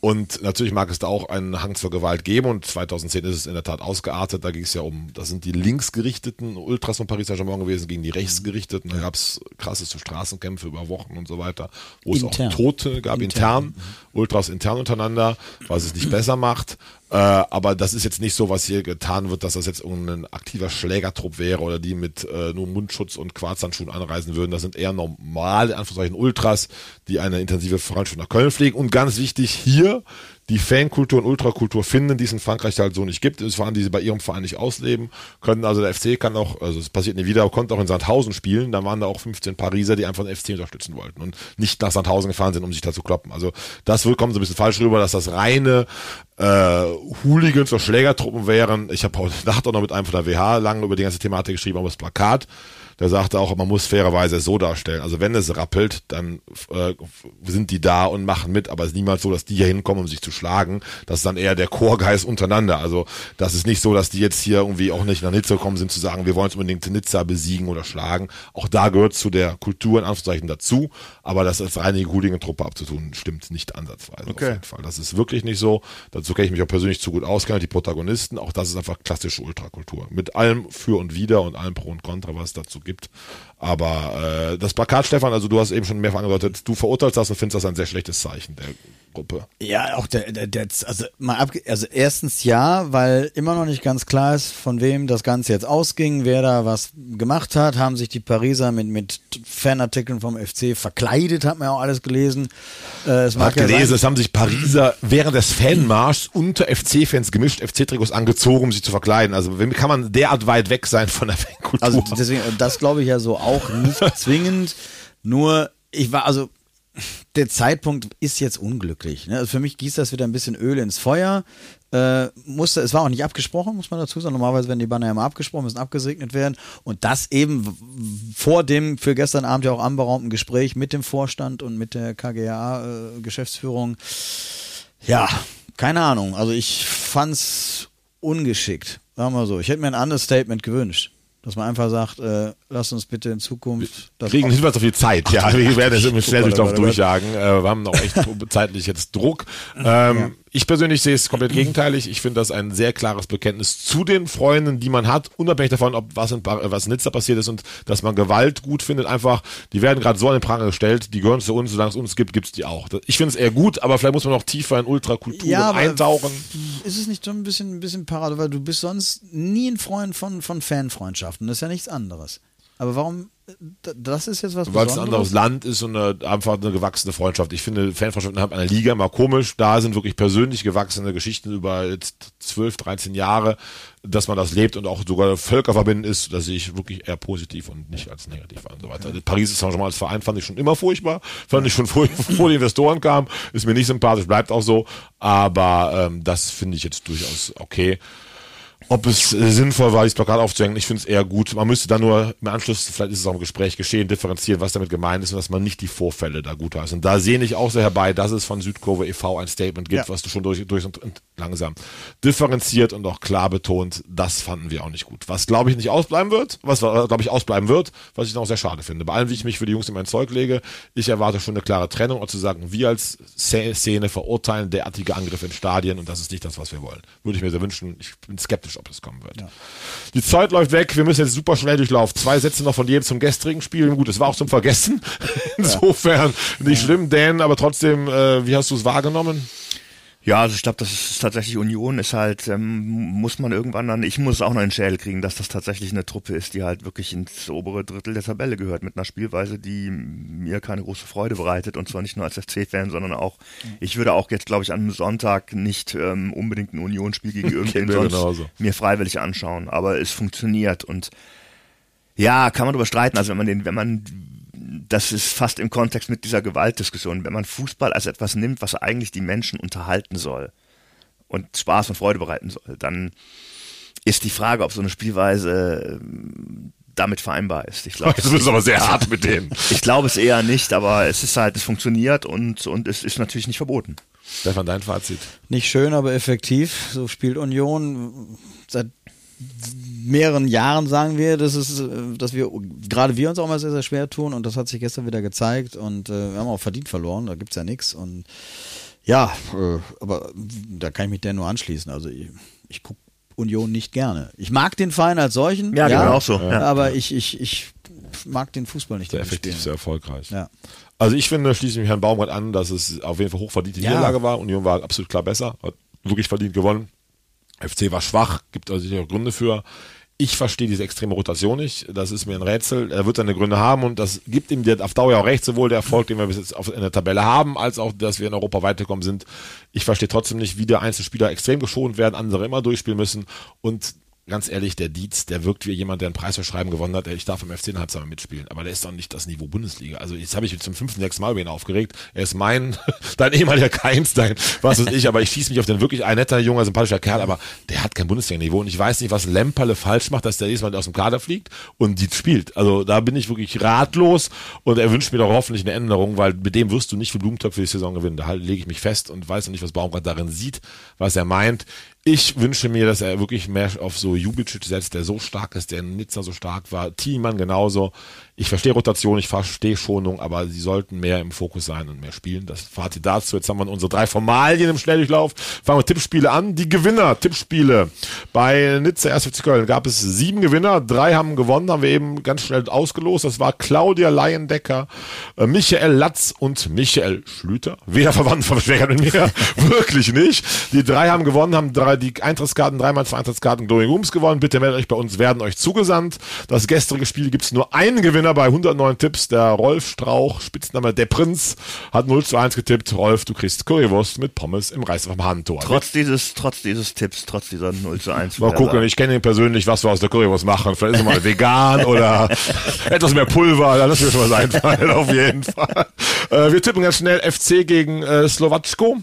Und natürlich mag es da auch einen Hang zur Gewalt geben und 2010 ist es in der Tat ausgeartet. Da ging es ja um, das sind die linksgerichteten Ultras von Paris Saint-Germain gewesen, gegen die rechtsgerichteten. Da gab es krasseste Straßenkämpfe über Wochen und so weiter, wo es Intern. auch Tote gab, intern, Ultras intern untereinander, was es nicht besser macht. Äh, aber das ist jetzt nicht so, was hier getan wird, dass das jetzt irgendein aktiver Schlägertrupp wäre oder die mit äh, nur Mundschutz und Quarzhandschuhen anreisen würden. Das sind eher normale, in Anführungszeichen, Ultras, die eine intensive Veranstaltung nach Köln fliegen. Und ganz wichtig, hier die Fankultur und Ultrakultur finden, die es in Frankreich halt so nicht gibt. Es fahren, die sie bei ihrem Verein nicht ausleben können. Also der FC kann auch, also es passiert nie wieder, konnte auch in Sandhausen spielen. Da waren da auch 15 Pariser, die einfach den FC unterstützen wollten und nicht nach Sandhausen gefahren sind, um sich da zu kloppen. Also das kommt so ein bisschen falsch rüber, dass das reine äh, Hooligans oder Schlägertruppen wären. Ich habe heute Nacht auch noch mit einem von der WH lange über die ganze Thematik geschrieben, aber das Plakat der sagte auch, man muss fairerweise es so darstellen. Also wenn es rappelt, dann äh, sind die da und machen mit, aber es ist niemals so, dass die hier hinkommen, um sich zu schlagen. Das ist dann eher der Chorgeist untereinander. Also das ist nicht so, dass die jetzt hier irgendwie auch nicht nach Nizza gekommen sind, zu sagen, wir wollen jetzt unbedingt Nizza besiegen oder schlagen. Auch da gehört zu der Kultur in Anführungszeichen dazu, aber das als reine Hooligan-Truppe abzutun, stimmt nicht ansatzweise Okay. auf jeden Fall. Das ist wirklich nicht so. Dazu kenne ich mich auch persönlich zu gut aus, kenne die Protagonisten. Auch das ist einfach klassische Ultrakultur. Mit allem für und wider und allem Pro und Contra, was dazu gibt. Aber äh, das Plakat, Stefan, also du hast eben schon mehrfach angedeutet, du verurteilst das und findest das ein sehr schlechtes Zeichen. Der Gruppe. Ja, auch der, der, der also mal ab, also erstens ja, weil immer noch nicht ganz klar ist, von wem das Ganze jetzt ausging, wer da was gemacht hat, haben sich die Pariser mit, mit Fanartikeln vom FC verkleidet, hat man ja auch alles gelesen. Äh, es Man mag hat ja gelesen, sein, es haben sich Pariser während des Fanmarschs unter FC-Fans gemischt FC-Trikots angezogen, um sich zu verkleiden. Also wie kann man derart weit weg sein von der Fankultur? Also deswegen, das glaube ich ja so auch nicht zwingend. Nur, ich war, also der Zeitpunkt ist jetzt unglücklich. Ne? Also für mich gießt das wieder ein bisschen Öl ins Feuer. Äh, musste, es war auch nicht abgesprochen, muss man dazu sagen. Normalerweise werden die Banner ja immer abgesprochen, müssen abgesegnet werden. Und das eben vor dem für gestern Abend ja auch anberaumten Gespräch mit dem Vorstand und mit der KGA-Geschäftsführung. ja, keine Ahnung. Also ich fand's ungeschickt. Sagen wir so. Ich hätte mir ein anderes Statement gewünscht. Dass man einfach sagt, äh, lass uns bitte in Zukunft das kriegen einen Hinweis auf die Zeit. Ja, wir werden es im Schnelldurchlauf warte, warte. durchjagen. Äh, wir haben noch echt zeitlich jetzt Druck. Ähm, Ich persönlich sehe es komplett gegenteilig. Ich finde das ein sehr klares Bekenntnis zu den Freunden, die man hat, unabhängig davon, ob was in, was in Nizza passiert ist und dass man Gewalt gut findet. Einfach, die werden gerade so an den Pranger gestellt, die gehören zu uns, solange es uns gibt, gibt's die auch. Ich finde es eher gut, aber vielleicht muss man noch tiefer in Ultrakulturen Ja, eintauchen. Ist es nicht so ein bisschen, ein bisschen parade, weil du bist sonst nie ein Freund von, von Fanfreundschaften. Das ist ja nichts anderes. Aber warum, das ist jetzt was Weil es ein anderes Land ist und eine, einfach eine gewachsene Freundschaft. Ich finde Fanfreundschaften innerhalb einer Liga immer komisch. Da sind wirklich persönlich gewachsene Geschichten über jetzt 12, 13 Jahre, dass man das lebt und auch sogar Völker verbinden ist. Das sehe ich wirklich eher positiv und nicht als negativ an und so weiter. Paris ist schon mal als Verein fand ich schon immer furchtbar. Fand ich schon vor, bevor die Investoren kamen. Ist mir nicht sympathisch, bleibt auch so. Aber ähm, das finde ich jetzt durchaus okay. Ob es äh, sinnvoll war, dieses Plakat aufzuhängen, ich finde es eher gut. Man müsste dann nur im Anschluss, vielleicht ist es auch im Gespräch geschehen, differenzieren, was damit gemeint ist und dass man nicht die Vorfälle da gut heißt. Und da sehe ich auch sehr herbei, dass es von Südkurve e.V. ein Statement gibt, Ja. was du schon durch, durch und, und langsam differenziert und auch klar betont. Das fanden wir auch nicht gut. Was, glaube ich, nicht ausbleiben wird, was, glaube ich, ausbleiben wird, was ich noch sehr schade finde. Bei allem, wie ich mich für die Jungs in mein Zeug lege, ich erwarte schon eine klare Trennung und zu sagen, wir als Sze- Szene verurteilen derartige Angriffe in Stadien und das ist nicht das, was wir wollen. Würde ich mir sehr wünschen. Ich bin skeptisch, ob es kommen wird. Die Zeit läuft weg. Wir müssen jetzt super schnell durchlaufen. Zwei Sätze noch von jedem zum gestrigen Spiel. Gut, es war auch zum Vergessen. Insofern nicht schlimm, Dan, aber trotzdem, äh, wie hast du es wahrgenommen? Ja, also ich glaube, das ist tatsächlich Union ist halt, ähm, muss man irgendwann dann, ich muss es auch noch in den Schädel kriegen, dass das tatsächlich eine Truppe ist, die halt wirklich ins obere Drittel der Tabelle gehört, mit einer Spielweise, die mir keine große Freude bereitet und zwar nicht nur als FC-Fan, sondern auch, ich würde auch jetzt, glaube ich, am Sonntag nicht ähm, unbedingt ein Union-Spiel gegen irgendwen mir sonst genauso. mir freiwillig anschauen, aber es funktioniert und ja, kann man darüber streiten, also wenn man den, wenn man das ist fast im Kontext mit dieser Gewaltdiskussion. Wenn man Fußball als etwas nimmt, was eigentlich die Menschen unterhalten soll und Spaß und Freude bereiten soll, dann ist die Frage, ob so eine Spielweise ähm, damit vereinbar ist. Ich glaube, Du bist aber sehr hart mit denen. ich glaube es eher nicht, aber es ist halt, es funktioniert und, und es ist natürlich nicht verboten. Stefan, dein Fazit. Nicht schön, aber effektiv. So spielt Union seit mehreren Jahren, sagen wir, dass, es, äh, dass wir, gerade wir uns auch mal sehr, sehr schwer tun und das hat sich gestern wieder gezeigt und äh, wir haben auch verdient verloren, da gibt's ja nichts und ja, äh, aber da kann ich mich der nur anschließen. Also ich, ich gucke Union nicht gerne. Ich mag den Verein als solchen, Ja, mir auch so, ja. aber ich, ich, ich mag den Fußball nicht Sehr effektiv, spielen. sehr erfolgreich. Ja. Also ich finde, schließe ich mich Herrn Baumgart an, dass es auf jeden Fall hochverdiente Ja. Niederlage war. Union war absolut klar besser, hat wirklich verdient gewonnen. FC war schwach, gibt also sicher Gründe für. Ich verstehe diese extreme Rotation nicht. Das ist mir ein Rätsel. Er wird seine Gründe haben und das gibt ihm auf Dauer auch recht, sowohl der Erfolg, den wir bis jetzt in der Tabelle haben, als auch, dass wir in Europa weiterkommen sind. Ich verstehe trotzdem nicht, wie der Einzelspieler extrem geschont werden, andere immer durchspielen müssen und ganz ehrlich, der Dietz, der wirkt wie jemand, der ein Preisverschreiben gewonnen hat. Ich darf im FC in Halbzeit mitspielen, aber der ist doch nicht das Niveau Bundesliga. Also jetzt habe ich mich zum fünften, sechsten Mal über ihn aufgeregt. Er ist mein, dein ehemaliger Keins, dein, was weiß ich, aber ich schieße mich auf den wirklich ein netter, junger, sympathischer Kerl, aber der hat kein Bundesliga-Niveau und ich weiß nicht, was Lemperle falsch macht, dass der jedes Mal aus dem Kader fliegt und Dietz spielt. Also da bin ich wirklich ratlos und er wünscht mir doch hoffentlich eine Änderung, weil mit dem wirst du nicht für Blumentopf für die Saison gewinnen. Da lege ich mich fest und weiß noch nicht, was Baumgart darin sieht, was er meint. Ich wünsche mir, dass er wirklich mehr auf so Jubicic setzt, der so stark ist, der in Nizza so stark war. Thiemann genauso. Ich verstehe Rotation, ich verstehe Schonung, aber sie sollten mehr im Fokus sein und mehr spielen. Das Fazit dazu. Jetzt haben wir unsere drei Formalien im Schnelldurchlauf. Fangen wir Tippspiele an. Die Gewinner, Tippspiele. Bei Nizza 1. FC Köln gab es sieben Gewinner. Drei haben gewonnen, haben wir eben ganz schnell ausgelost. Das war Claudia Leiendecker, äh, Michael Latz und Michael Schlüter. Weder verwandt verschwägert mit mir. Wirklich nicht. Die drei haben gewonnen, haben drei, die Eintrittskarten, dreimal zwei Eintrittskarten Glory Rooms gewonnen. Bitte meldet euch bei uns, werden euch zugesandt. Das gestrige Spiel gibt es nur einen Gewinner bei 109 Tipps. Der Rolf Strauch, Spitzname der Prinz, hat 0 zu 1 getippt. Rolf, du kriegst Currywurst mit Pommes im Reis vom Handtor. Trotz dieses, trotz dieses Tipps, trotz dieser 0 zu 1. Mal gucken, ich kenne ihn persönlich, was wir aus der Currywurst machen. Vielleicht ist er mal vegan oder etwas mehr Pulver. Da lass mir schon was einfallen, auf jeden Fall. Äh, wir tippen ganz schnell FC gegen äh, Slowatschko.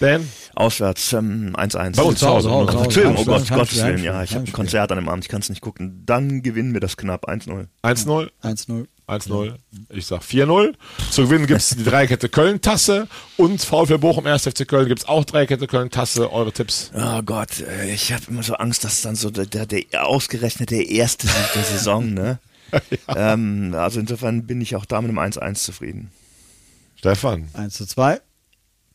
Dan? Auswärts 1-1. Ähm, Bei uns zu Hause. Hause, Hause, Entschuldigung, oh Gott, Gottes Willen, ja, ich habe ein Konzert an dem Abend, ich kann es nicht gucken. Dann gewinnen wir das knapp 1-0. 1-0? 1-0. 1-0. Ich sag 4-0. Zu gewinnen gibt's die Dreikette Köln-Tasse und VfL Bochum 1. FC Köln gibt's auch Dreikette Köln-Tasse. Eure Tipps? Oh Gott, ich habe immer so Angst, dass dann so der, der, der ausgerechnet der erste Sieg der Saison, ne? ja. ähm, also insofern bin ich auch da mit einem 1-1 zufrieden. Stefan? 1 zu 2.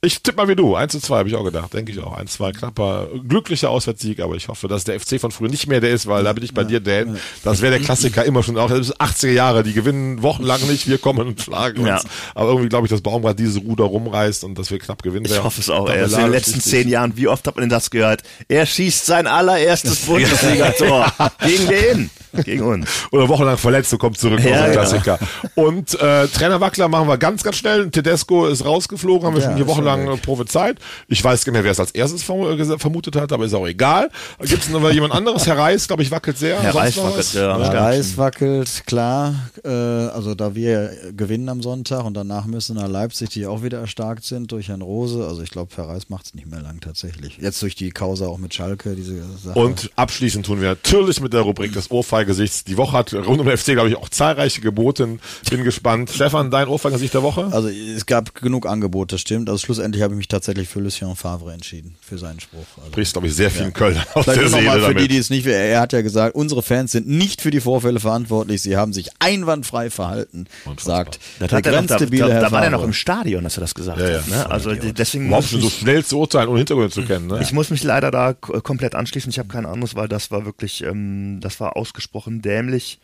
Ich tippe mal wie du. 1 zu 2 habe ich auch gedacht. Denke ich auch. 1 2 knapper, glücklicher Auswärtssieg, aber ich hoffe, dass der FC von früher nicht mehr der ist, weil da bin ich bei ja, dir, Dan. Ja. Das wäre der Klassiker immer schon auch. Das ist 80er Jahre, die gewinnen wochenlang nicht, wir kommen und schlagen uns. Aber irgendwie glaube ich, dass Baumgart diese Ruder rumreißt und dass wir knapp gewinnen Ich hoffe es auch. Er in den letzten zehn Jahren, wie oft hat man denn das gehört? Er schießt sein allererstes Bundesliga-Tor gegen den. Gegen uns. Oder wochenlang verletzt und kommt zurück ja, Klassiker. Und äh, Trainer Wackler machen wir ganz, ganz schnell. Tedesco ist rausgeflogen, haben wir schon hier wochenlang äh, prophezeit. Ich weiß nicht mehr, wer es als erstes äh, vermutet hat, aber ist auch egal. Gibt es noch jemand anderes? Herr Reis, glaube ich, wackelt sehr. Herr Reis wackelt, ja. Herr Reis wackelt, klar. Äh, also da wir gewinnen am Sonntag und danach müssen nach Leipzig, die auch wieder erstarkt sind durch Herrn Rose. Also ich glaube, Herr Reis macht es nicht mehr lang tatsächlich. Jetzt durch die Causa auch mit Schalke, diese Sache. Und abschließend tun wir natürlich mit der Rubrik das Ohrfeigesicht. Die Woche hat rund um den FC, glaube ich, auch zahlreiche geboten. Bin gespannt. Stefan, dein Ohrfeigesicht der Woche? Also es gab genug Angebote, stimmt. Also schlussendlich habe ich mich tatsächlich für Lucien Favre entschieden, für seinen Spruch. Also, Sprichst, glaube ich, sehr viel ja. Köln aus Vielleicht der Seele für damit. die, die es nicht, er hat ja gesagt, unsere Fans sind nicht für die Vorfälle verantwortlich, sie haben sich einwandfrei verhalten, sagt der begrenzte Biele Da, da war er noch im Stadion, dass er das gesagt ja, hat. Ne? Also deswegen Überhaupt schon so schnell zu urteilen, ohne Hintergründe zu kennen. Ne? Ich muss mich leider da komplett anschließen, ich habe kein anderes, weil das war wirklich, ähm, das war ausgesprochen dämlich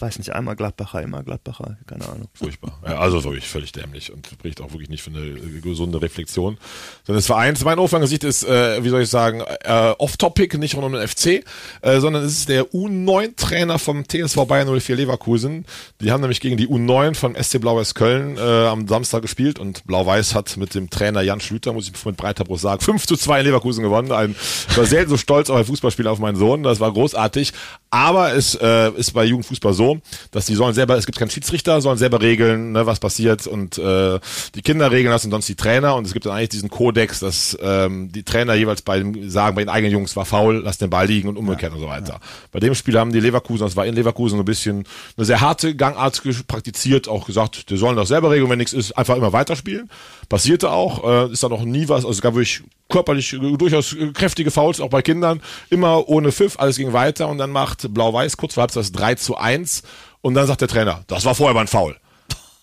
weiß nicht, einmal Gladbacher, immer Gladbacher, keine Ahnung. Furchtbar. Ja, also wirklich völlig dämlich und spricht auch wirklich nicht für eine gesunde Reflexion. Sondern das Vereins, mein Aufwangesicht ist, äh, wie soll ich sagen, äh, off-topic, nicht rund um den FC, äh, sondern es ist der U9-Trainer vom TSV Bayern 04 Leverkusen. Die haben nämlich gegen die U9 vom SC Blau-Weiß Köln äh, am Samstag gespielt und Blau-Weiß hat mit dem Trainer Jan Schlüter, muss ich mit breiter Brust sagen, 5 zu 2 in Leverkusen gewonnen. Ein, ich war selten so stolz auf ein Fußballspiel auf meinen Sohn, das war großartig. Aber es äh, ist bei Jugendfußball so, dass die sollen selber, es gibt keinen Schiedsrichter, sollen selber regeln, ne, was passiert und äh, die Kinder regeln das und sonst die Trainer und es gibt dann eigentlich diesen Kodex, dass ähm, die Trainer jeweils bei dem sagen, bei den eigenen Jungs war faul, lass den Ball liegen und umgekehrt ja, und so weiter. Ja. Bei dem Spiel haben die Leverkusen, das war in Leverkusen so ein bisschen eine sehr harte Gangart praktiziert, auch gesagt, die sollen das selber regeln, wenn nichts ist, einfach immer weiterspielen. Passierte auch, äh, ist da noch nie was, also gab wirklich körperlich durchaus kräftige Fouls, auch bei Kindern, immer ohne Pfiff, alles ging weiter und dann macht Blau-Weiß kurz vor das 3 zu 1 und dann sagt der Trainer, das war vorher mal ein Foul.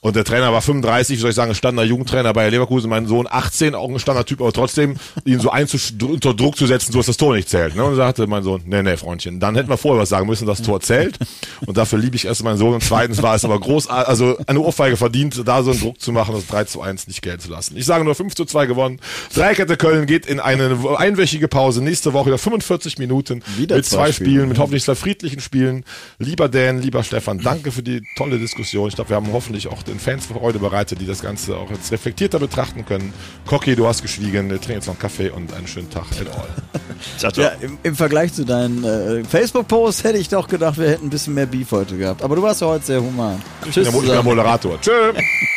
Und der Trainer war 35, soll ich sagen, standender Jugendtrainer bei Leverkusen, mein Sohn 18, auch ein Standardtyp, aber trotzdem ihn so unter Druck zu setzen, so dass das Tor nicht zählt. Ne? Und sagte mein Sohn, nee, nee, Freundchen, dann hätten wir vorher was sagen müssen, das Tor zählt. Und dafür liebe ich erst meinen Sohn. Und zweitens war es aber großartig, also eine Ohrfeige verdient, da so einen Druck zu machen, das 3 zu 1 nicht gelten zu lassen. Ich sage nur 5 zu 2 gewonnen. Dreikette Köln geht in eine einwöchige Pause. Nächste Woche wieder 45 Minuten wieder mit zwei Spielen, Spielen, mit hoffentlich zwei friedlichen Spielen. Lieber Dan, lieber Stefan, danke für die tolle Diskussion. Ich glaube, wir haben hoffentlich auch den den Fans Freude bereitet, die das Ganze auch jetzt reflektierter betrachten können. Cocky, du hast geschwiegen, trink jetzt noch einen Kaffee und einen schönen Tag. At all. Ciao, ciao. Ja, im, im Vergleich zu deinen äh, Facebook-Posts hätte ich doch gedacht, wir hätten ein bisschen mehr Beef heute gehabt. Aber du warst ja heute sehr human. Ich bin der ich bin der Moderator. Tschö.